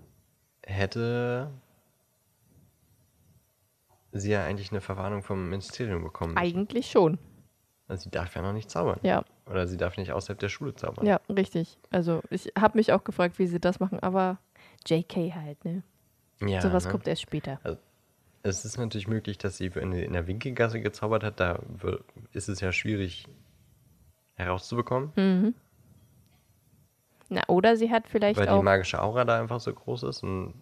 Hätte sie ja eigentlich eine Verwarnung vom Ministerium bekommen. Eigentlich schon. Also sie darf ja noch nicht zaubern. Ja, Oder sie darf nicht außerhalb der Schule zaubern. ja, richtig. Also ich habe mich auch gefragt, wie sie das machen, aber JK halt, ne? Ja, Sowas ne? kommt erst später. Es ist natürlich möglich, dass sie in, in der Winkelgasse gezaubert hat. Da ist es ja schwierig herauszubekommen, Mhm. Na, oder sie hat vielleicht weil die auch. magische Aura da einfach so groß ist. Und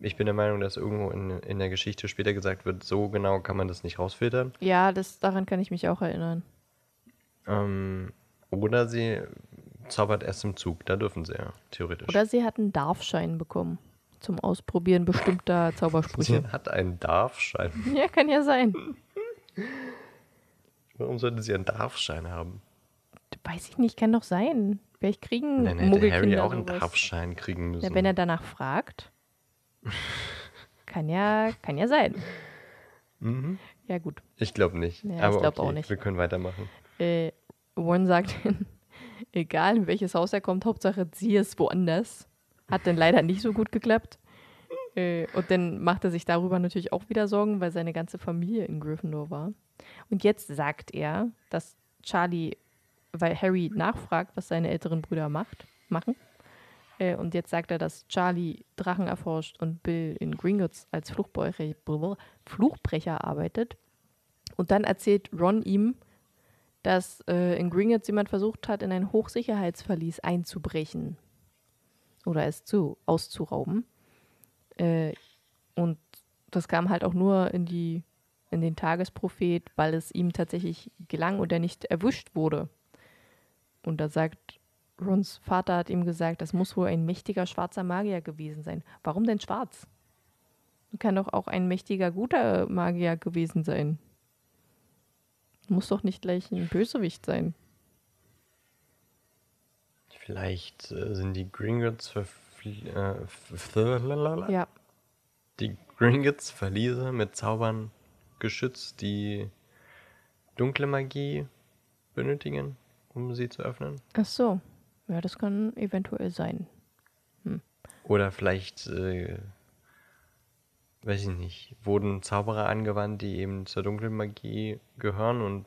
ich bin der Meinung, dass irgendwo in, in der Geschichte später gesagt wird, so genau kann man das nicht rausfiltern. Ja, das, daran kann ich mich auch erinnern. Ähm, oder sie zaubert erst im Zug. Da dürfen sie ja, theoretisch. Oder sie hat einen Darfschein bekommen. Zum Ausprobieren bestimmter Zaubersprüche. sie hat einen Darfschein. ja, kann ja sein. Warum sollte sie einen Darfschein haben? Weiß ich nicht, kann doch sein. Vielleicht kriegen Dann hätte Harry auch einen sowas. Darfschein kriegen müssen. Ja, wenn er danach fragt. kann ja, kann ja sein. mhm. Ja, gut. Ich glaube nicht. Ja, ich Aber glaub okay, auch nicht. wir können weitermachen. Äh, Warren sagt, egal in welches Haus er kommt, Hauptsache sie ist woanders. Hat dann leider nicht so gut geklappt. Äh, und dann macht er sich darüber natürlich auch wieder Sorgen, weil seine ganze Familie in Gryffindor war. Und jetzt sagt er, dass Charlie, weil Harry nachfragt, was seine älteren Brüder macht, machen. Äh, und jetzt sagt er, dass Charlie Drachen erforscht und Bill in Gringotts als Fluchbrecher, Fluchbrecher arbeitet. Und dann erzählt Ron ihm, dass äh, in Gringotts jemand versucht hat, in ein Hochsicherheitsverlies einzubrechen. Oder es zu, auszurauben. Äh, und das kam halt auch nur in, die, in den Tagesprophet, weil es ihm tatsächlich gelang und er nicht erwischt wurde. Und da sagt Rons Vater hat ihm gesagt, das muss wohl ein mächtiger schwarzer Magier gewesen sein. Warum denn schwarz? Kann doch auch ein mächtiger guter Magier gewesen sein. Muss doch nicht gleich ein Bösewicht sein. Vielleicht äh, sind die Gringotts verflie- äh, Ja, die Gringotts Verliese mit Zaubern geschützt, die dunkle Magie benötigen, um sie zu öffnen. ach so. Ja, das kann eventuell sein. Oder vielleicht, äh, weiß ich nicht, wurden Zauberer angewandt, die eben zur dunklen Magie gehören und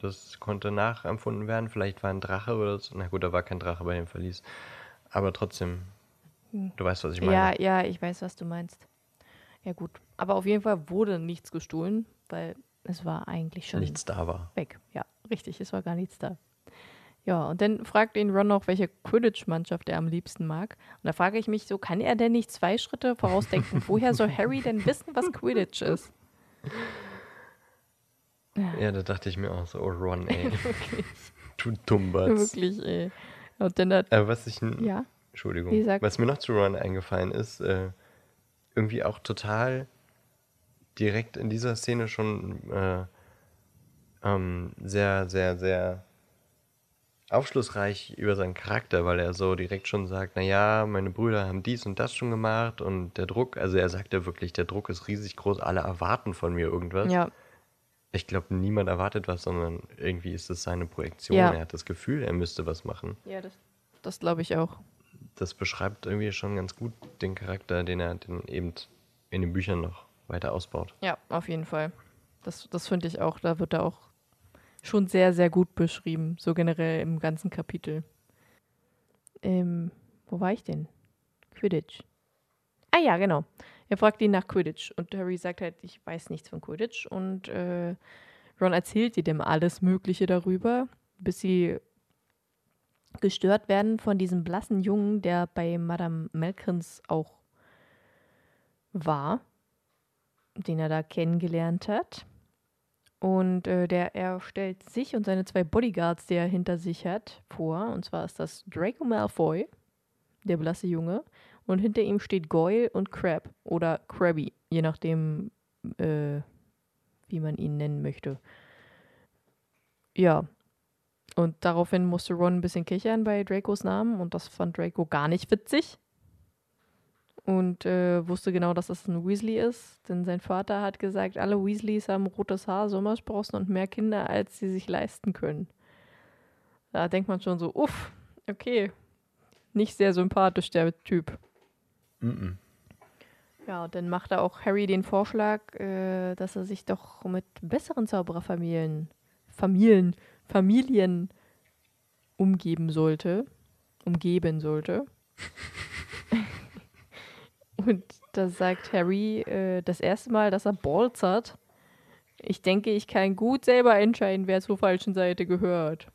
das konnte nachempfunden werden. Vielleicht war ein Drache oder so. Na gut, da war kein Drache bei dem Verlies. Aber trotzdem, du weißt, was ich meine. Ja, ja, ich weiß, was du meinst. Ja, gut. Aber auf jeden Fall wurde nichts gestohlen, weil es war eigentlich schon Nichts da war. weg. Ja, richtig, es war gar nichts da. Ja, und dann fragt ihn Ron noch, welche Quidditch-Mannschaft er am liebsten mag. Und da frage ich mich so, kann er denn nicht zwei Schritte vorausdenken? Woher soll Harry denn wissen, was Quidditch ist? Ja, da dachte ich mir auch so, oh Ron, ey. du Dummbatz. Wirklich, ey. Und dann hat, Aber was ich, ja, Entschuldigung, Wie sagt- was mir noch zu Ron eingefallen ist, äh, irgendwie auch total direkt in dieser Szene schon äh, ähm, sehr, sehr, sehr aufschlussreich über seinen Charakter, weil er so direkt schon sagt, naja, meine Brüder haben dies und das schon gemacht und der Druck, also er sagt ja wirklich, der Druck ist riesig groß, alle erwarten von mir irgendwas. ja, Ich glaube, niemand erwartet was, sondern irgendwie ist es seine Projektion. Ja. Er hat das Gefühl, er müsste was machen. ja, das, das glaube ich auch. Das beschreibt irgendwie schon ganz gut den Charakter, den er den eben in den Büchern noch weiter ausbaut. Ja, auf jeden Fall. Das, das finde ich auch, da wird er auch schon sehr, sehr gut beschrieben, so generell im ganzen Kapitel. Ähm, wo war ich denn? Quidditch. Ah ja, genau. Er fragt ihn nach Quidditch und Harry sagt halt, ich weiß nichts von Quidditch und äh, Ron erzählt ihm alles Mögliche darüber, bis sie gestört werden von diesem blassen Jungen, der bei Madame Melkins auch war den er da kennengelernt hat. Und äh, der, er stellt sich und seine zwei Bodyguards, die er hinter sich hat, vor. Und zwar ist das Draco Malfoy, der blasse Junge. Und hinter ihm steht Goyle und Crab oder Krabby, je nachdem, äh, wie man ihn nennen möchte. Ja. Und daraufhin musste Ron ein bisschen kichern bei Dracos Namen und das fand Draco gar nicht witzig und äh, wusste genau, dass das ein Weasley ist, denn sein Vater hat gesagt, alle Weasleys haben rotes Haar, Sommersprossen und mehr Kinder, als sie sich leisten können. Da denkt man schon so, uff, okay, nicht sehr sympathisch der Typ. Mhm. Ja, und dann macht er auch Harry den Vorschlag, äh, dass er sich doch mit besseren Zaubererfamilien, Familien, Familien umgeben sollte, umgeben sollte. Und da sagt Harry äh, das erste Mal, dass er Balls hat. Ich denke, ich kann gut selber entscheiden, wer zur falschen Seite gehört.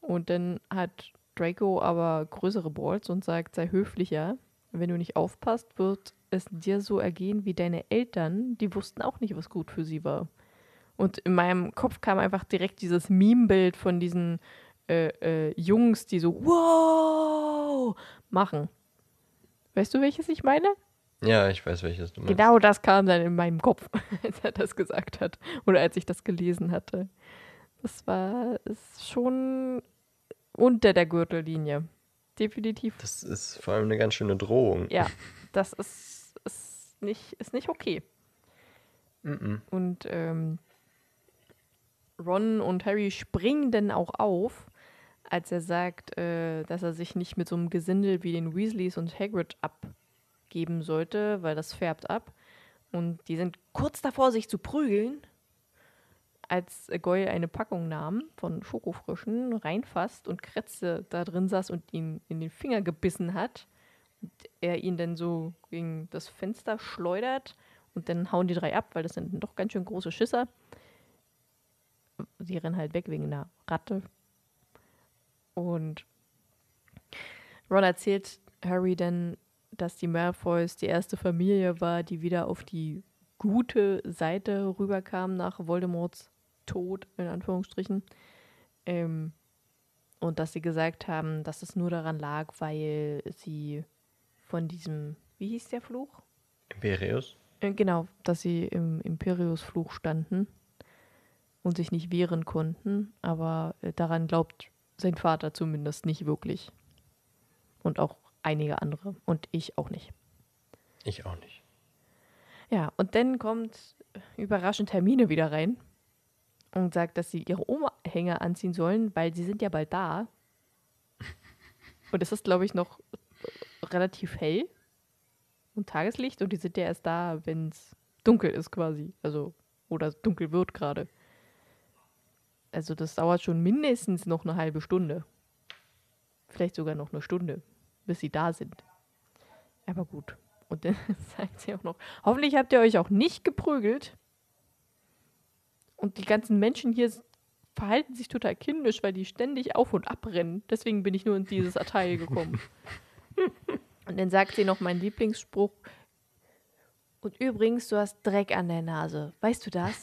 Und dann hat Draco aber größere Balls und sagt, sei höflicher. Wenn du nicht aufpasst, wird es dir so ergehen wie deine Eltern. Die wussten auch nicht, was gut für sie war. Und in meinem Kopf kam einfach direkt dieses Meme-Bild von diesen äh, äh, Jungs, die so wow machen. Weißt du, welches ich meine? Ja, ich weiß, welches du meinst. Genau das kam dann in meinem Kopf, als er das gesagt hat. Oder als ich das gelesen hatte. Das war ist schon unter der Gürtellinie. Definitiv. Das ist vor allem eine ganz schöne Drohung. Ja, das ist, ist, nicht, ist nicht okay. Mhm. Und ähm, Ron und Harry springen dann auch auf, als er sagt, äh, dass er sich nicht mit so einem Gesindel wie den Weasleys und Hagrid abgeben sollte, weil das färbt ab. Und die sind kurz davor, sich zu prügeln, als Goyle eine Packung nahm von Schokofrischen, reinfasst und Kretze da drin saß und ihn in den Finger gebissen hat. Und er ihn dann so gegen das Fenster schleudert und dann hauen die drei ab, weil das sind doch ganz schön große Schisser. Die rennen halt weg wegen einer Ratte. Und Ron erzählt Harry dann, dass die Malfoys die erste Familie war, die wieder auf die gute Seite rüberkam nach Voldemorts Tod, in Anführungsstrichen. Ähm, und dass sie gesagt haben, dass es nur daran lag, weil sie von diesem, wie hieß der Fluch? Imperius? Äh, genau, dass sie im Imperius-Fluch standen und sich nicht wehren konnten. Aber äh, daran glaubt sein Vater zumindest nicht wirklich. Und auch einige andere. Und ich auch nicht. Ich auch nicht. Ja, und dann kommt überraschend Hermine wieder rein und sagt, dass sie ihre Umhänge anziehen sollen, weil sie sind ja bald da. Und es ist, glaube ich, noch relativ hell und Tageslicht und die sind ja erst da, wenn es dunkel ist quasi. Also, oder dunkel wird gerade. Also das dauert schon mindestens noch eine halbe Stunde. Vielleicht sogar noch eine Stunde, bis sie da sind. Aber gut. Und dann sagt sie auch noch, hoffentlich habt ihr euch auch nicht geprügelt. Und die ganzen Menschen hier verhalten sich total kindisch, weil die ständig auf und abrennen. Deswegen bin ich nur in dieses Abteil gekommen. und dann sagt sie noch meinen Lieblingsspruch. Und übrigens, du hast Dreck an der Nase. Weißt du das?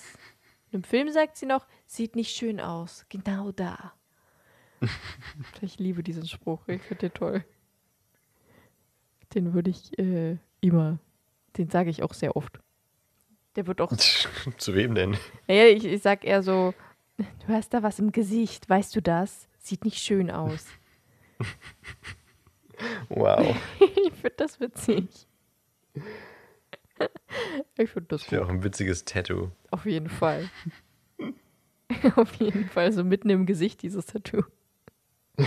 Und Im Film sagt sie noch, sieht nicht schön aus. Genau da. ich liebe diesen Spruch. Ich finde den toll. Den würde ich äh, immer, den sage ich auch sehr oft. Der wird auch. Zu wem denn? Naja, ich, ich sag eher so, du hast da was im Gesicht, weißt du das? Sieht nicht schön aus. Wow. ich finde das witzig. Ich finde das Das wäre auch ein witziges Tattoo. Auf jeden Fall. Auf jeden Fall, so mitten im Gesicht dieses Tattoo.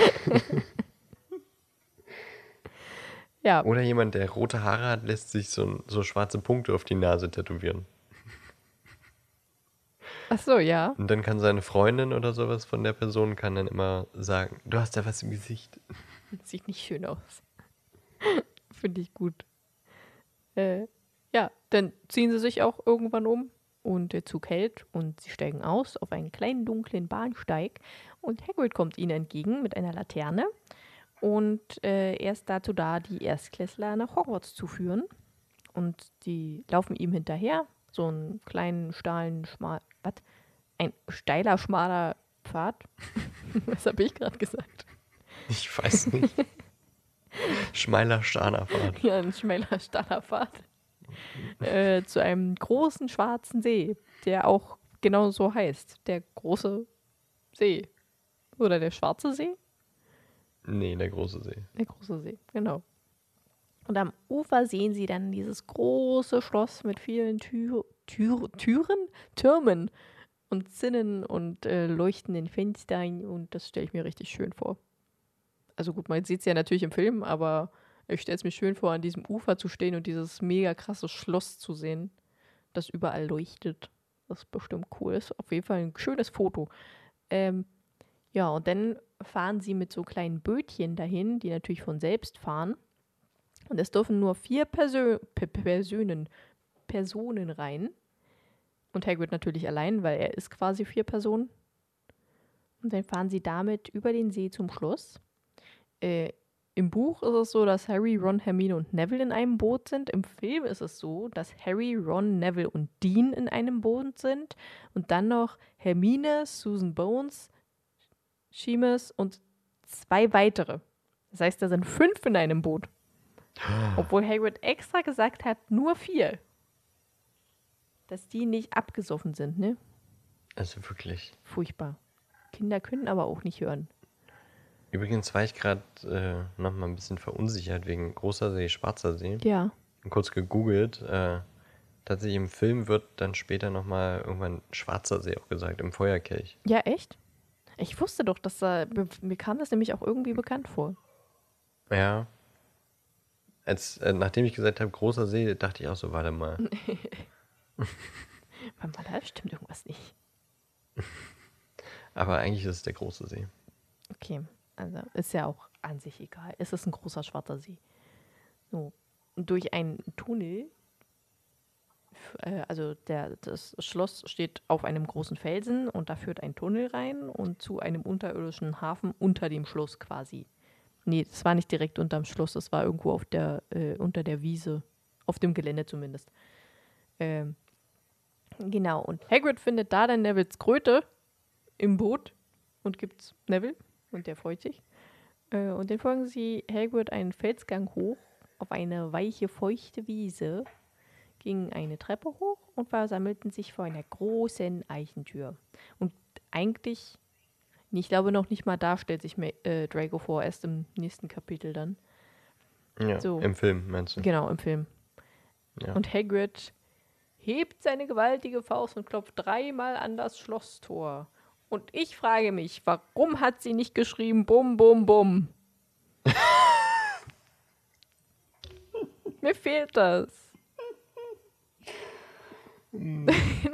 ja, Oder jemand, der rote Haare hat, lässt sich so, so schwarze Punkte auf die Nase tätowieren. ach so, ja. Und dann kann seine Freundin oder sowas von der Person kann dann immer sagen, du hast da was im Gesicht. Sieht nicht schön aus. Finde ich gut. Äh, ja, dann ziehen sie sich auch irgendwann um und der Zug hält und sie steigen aus auf einen kleinen dunklen Bahnsteig und Hagrid kommt ihnen entgegen mit einer Laterne und äh, er ist dazu da, die Erstklässler nach Hogwarts zu führen und die laufen ihm hinterher, so einen kleinen, stahlen, schmal, was? Ein steiler, schmaler Pfad. was habe ich gerade gesagt? Ich weiß nicht. Schmeiler Stahnerfahrt. Ja, ein schmäler, steiler Pfad. Äh, zu einem großen schwarzen See, der auch genau so heißt. Der große See. Oder der schwarze See? Nee, der große See. Der große See, genau. Und am Ufer sehen sie dann dieses große Schloss mit vielen Tür, Tür, Türen, Türmen und Zinnen und äh, leuchtenden Fenstern. Und das stelle ich mir richtig schön vor. Also gut, man sieht es ja natürlich im Film, aber ich stelle es mir schön vor, an diesem Ufer zu stehen und dieses mega krasse Schloss zu sehen, das überall leuchtet. Das ist bestimmt cool. Das ist auf jeden Fall ein schönes Foto. Ähm, ja, und dann fahren sie mit so kleinen Bötchen dahin, die natürlich von selbst fahren. Und es dürfen nur vier Persö Personen, Personen rein. Und Hagrid natürlich allein, weil er ist quasi vier Personen. Und dann fahren sie damit über den See zum Schloss. Äh, Im Buch ist es so, dass Harry, Ron, Hermine und Neville in einem Boot sind. Im Film ist es so, dass Harry, Ron, Neville und Dean in einem Boot sind. Und dann noch Hermine, Susan Bones, Seamus und zwei weitere. Das heißt, da sind fünf in einem Boot. Obwohl Hagrid extra gesagt hat, nur vier. Dass die nicht abgesoffen sind, ne? Also wirklich. Furchtbar. Kinder können aber auch nicht hören. Übrigens war ich gerade äh, noch mal ein bisschen verunsichert wegen großer See, schwarzer See. Ja. Und kurz gegoogelt. Äh, tatsächlich im Film wird dann später noch mal irgendwann schwarzer See auch gesagt, im Feuerkelch. Ja, echt? Ich wusste doch, dass da. Mir kam das nämlich auch irgendwie bekannt vor. Ja. Als, äh, nachdem ich gesagt habe, großer See, dachte ich auch so, warte mal. Warte mal, da stimmt irgendwas nicht. Aber eigentlich ist es der große See. Okay, also ist ja auch an sich egal. Es ist ein großer schwarzer See. So. Und durch einen Tunnel, äh, also der, das Schloss steht auf einem großen Felsen und da führt ein Tunnel rein und zu einem unterirdischen Hafen unter dem Schloss quasi. Nee, das war nicht direkt unterm Schloss, das war irgendwo auf der, äh, unter der Wiese, auf dem Gelände zumindest. Ähm, genau, und Hagrid findet da dann Nevils Kröte im Boot und gibt's Neville und der freut sich. Äh, und dann folgen sie Hagrid einen Felsgang hoch auf eine weiche, feuchte Wiese, gingen eine Treppe hoch und versammelten sich vor einer großen Eichentür. Und eigentlich, ich glaube noch nicht mal da stellt sich äh, Draco vor, erst im nächsten Kapitel dann. Ja, So. im Film, meinst du? Genau, im Film. Ja. Und Hagrid hebt seine gewaltige Faust und klopft dreimal an das Schlosstor. Und ich frage mich, warum hat sie nicht geschrieben Bum, Bum, Bum? Mir fehlt das.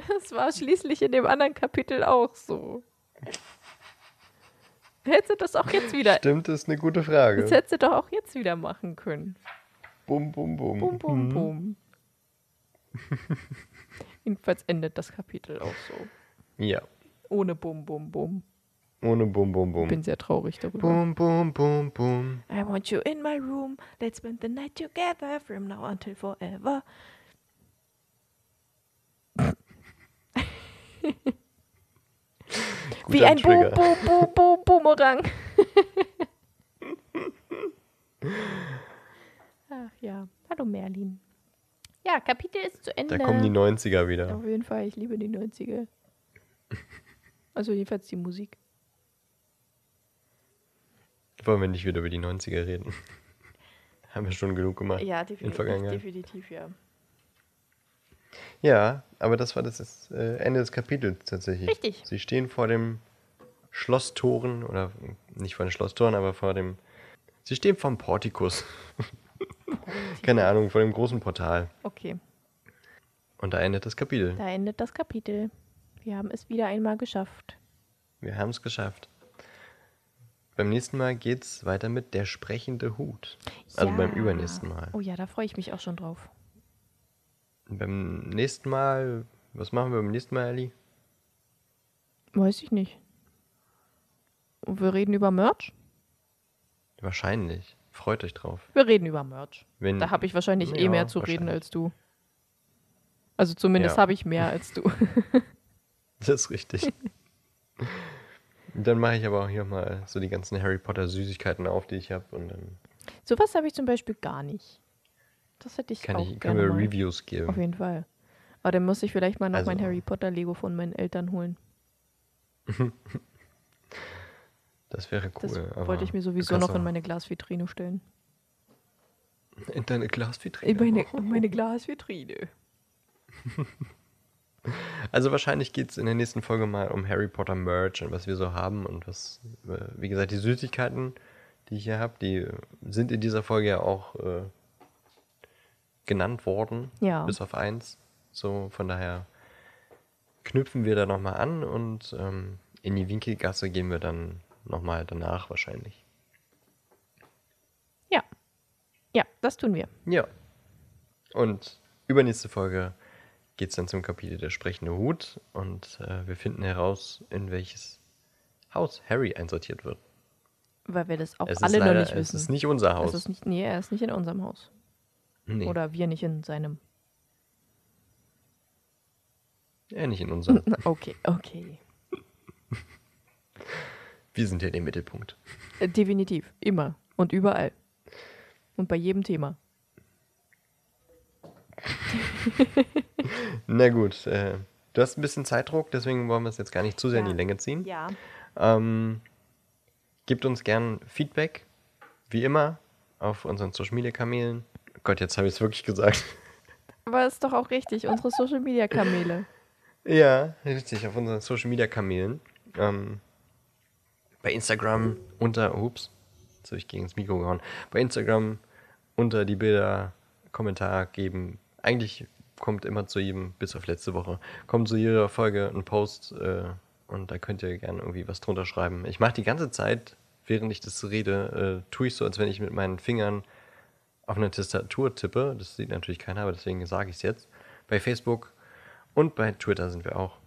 Das war schließlich in dem anderen Kapitel auch so. Hätte sie das auch jetzt wieder. Stimmt, ist eine gute Frage. Das hätte sie doch auch jetzt wieder machen können. Bum, bum, bum. Bum, bum, Mhm. bum. Jedenfalls endet das Kapitel auch so. Ja, Ohne Bum, Bum, Bum. ohne Bum, bum, bum. Bin sehr traurig darüber. Bum, bum, bum, bum. I want you in my room. Let's spend the night together from now until forever. Wie ein Boom, Trigger. Boom, Boom, Boom, Boomerang. Ach ja. Hallo Merlin. Ja, Kapitel ist zu Ende. Da kommen die 90er wieder. Auf jeden Fall, ich liebe die 90er. Also jedenfalls die Musik. Wollen wir nicht wieder über die 90er reden? Haben wir schon genug gemacht. Ja, In definitiv, Vergangenheit. definitiv, ja. Ja, aber das war das äh, Ende des Kapitels tatsächlich. Richtig. Sie stehen vor dem Schlosstoren, oder nicht vor den Schlosstoren, aber vor dem. Sie stehen vom Portikus. Keine Ahnung, vor dem großen Portal. Okay, Und da endet das Kapitel. da endet das Kapitel. Wir haben es wieder einmal geschafft. Wir haben es geschafft. Beim nächsten Mal geht's weiter mit der sprechende Hut. Also Ja. beim übernächsten Mal. Oh ja, da freue ich mich auch schon drauf. Beim nächsten Mal, was machen wir beim nächsten Mal, Ellie? Weiß ich nicht. Und wir reden über Merch? Wahrscheinlich. Freut euch drauf. Wir reden über Merch. Wenn, Da habe ich wahrscheinlich eh Ja, mehr zu reden als du. Also zumindest Ja. habe ich mehr als du. Das ist richtig. dann mache ich aber auch hier mal so die ganzen Harry Potter Süßigkeiten auf, die ich habe. Und dann Sowas habe ich zum Beispiel gar nicht. Das hätte ich kann auch ich, können gerne wir mal. Reviews Auf geben. jeden Fall. Aber dann muss ich vielleicht mal noch Also- mein Harry Potter Lego von meinen Eltern holen. Das wäre cool. Das wollte ich mir sowieso noch in meine Glasvitrine stellen. in deine Glasvitrine. In meine, in meine Glasvitrine. Also wahrscheinlich geht es in der nächsten Folge mal um Harry Potter Merch und was wir so haben und was, äh, wie gesagt, die Süßigkeiten, die ich hier habe, die äh, sind in dieser Folge ja auch äh, genannt worden, Ja. bis auf eins. So, von daher knüpfen wir da nochmal an und ähm, in die Winkelgasse gehen wir dann nochmal danach wahrscheinlich. Ja. Ja, das tun wir. Ja. Und übernächste Folge geht es dann zum Kapitel der sprechende Hut und äh, wir finden heraus, in welches Haus Harry einsortiert wird. Weil wir das auch es alle leider, noch nicht Es wissen. ist nicht unser Haus. Es ist nicht, nee, er ist nicht in unserem Haus. nee, Oder wir nicht in seinem. ja, nicht in unserem. Okay, okay. wir sind ja der Mittelpunkt. Äh, Definitiv. Immer. Und überall. Und bei jedem Thema. Na gut, äh, du hast ein bisschen Zeitdruck, deswegen wollen wir es jetzt gar nicht zu sehr in Ja. die Länge ziehen. Ja. Ähm, gebt uns gern Feedback, wie immer, auf unseren Social Media Kanälen. Gott, jetzt habe ich es wirklich gesagt. Aber ist doch auch richtig. Unsere Social Media Kamele. Ja, richtig, auf unseren Social Media Kanälen. Ähm, bei Instagram unter, ups, jetzt habe ich gegen das Mikro gehauen. Bei Instagram unter die Bilder Kommentar geben. Eigentlich kommt immer zu jedem, bis auf letzte Woche, kommt zu jeder Folge ein Post äh, und da könnt ihr gerne irgendwie was drunter schreiben. Ich mache die ganze Zeit, während ich das rede, äh, tue ich so, als wenn ich mit meinen Fingern auf eine Tastatur tippe. Das sieht natürlich keiner, aber deswegen sage ich es jetzt. Bei Facebook und bei Twitter sind wir auch.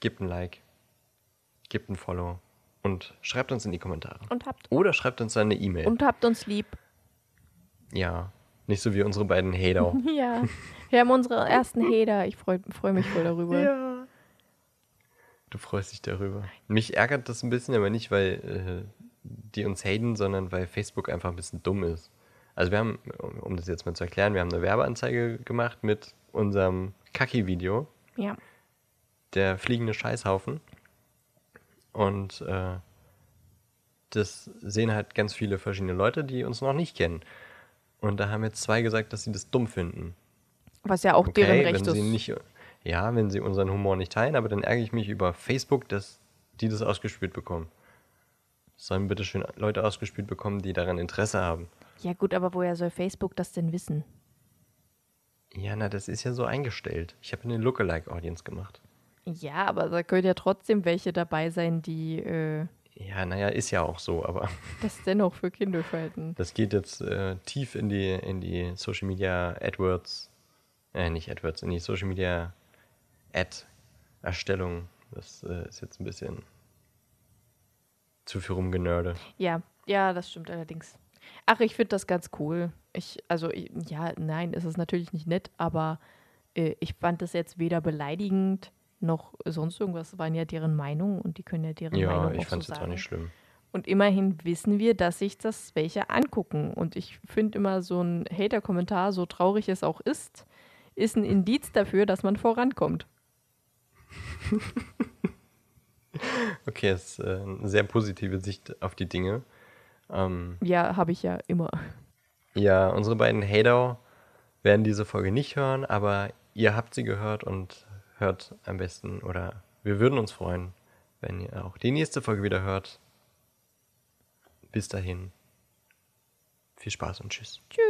Gebt ein Like, gebt ein Follow und schreibt uns in die Kommentare. Und habt, Oder schreibt uns eine E-Mail. und habt uns lieb. Ja, nicht so wie unsere beiden Hater. Ja. Wir haben unsere ersten Hater. Ich freue freu mich voll darüber. ja. Du freust dich darüber. Mich ärgert das ein bisschen, aber nicht, weil äh, die uns haten, sondern weil Facebook einfach ein bisschen dumm ist. Also wir haben, um um das jetzt mal zu erklären, wir haben eine Werbeanzeige gemacht mit unserem Kaki-Video. Ja. der fliegende Scheißhaufen. Und äh, das sehen halt ganz viele verschiedene Leute, die uns noch nicht kennen. Und da haben jetzt zwei gesagt, dass sie das dumm finden. Was ja auch deren Okay, Recht wenn sie ist. nicht, ja, wenn sie unseren Humor nicht teilen, aber dann ärgere ich mich über Facebook, dass die das ausgespielt bekommen. Das sollen bitte schön Leute ausgespielt bekommen, die daran Interesse haben. Ja, gut, aber woher soll Facebook das denn wissen? Ja, na, das ist ja so eingestellt. Ich habe eine Lookalike-Audience gemacht. Ja, aber da können ja trotzdem welche dabei sein, die äh, Ja, naja, ist ja auch so, aber das dennoch für Kinder halten. Das geht jetzt äh, tief in die, in die Social Media AdWords, äh, nicht AdWords, in die Social Media Ad-Erstellung. Das äh, ist jetzt ein bisschen zu viel rumgenörde. Ja, ja, das stimmt allerdings. Ach, ich finde das ganz cool. Ich, also, ich, ja, nein, es ist natürlich nicht nett, aber äh, ich fand das jetzt weder beleidigend noch sonst irgendwas. Waren ja deren Meinung und die können ja deren Ja, Meinung ich auch fand es so jetzt auch nicht schlimm. Und immerhin wissen wir, dass sich das welche angucken. Und ich finde immer so ein Hater-Kommentar, so traurig es auch ist, ist ein Indiz dafür, dass man vorankommt. Okay, das ist äh, eine sehr positive Sicht auf die Dinge. Ähm, Ja, habe ich ja immer. ja, unsere beiden Hater werden diese Folge nicht hören, aber ihr habt sie gehört und hört am besten oder wir würden uns freuen, wenn ihr auch die nächste Folge wieder hört. Bis dahin. Viel Spaß und tschüss. Tschüss.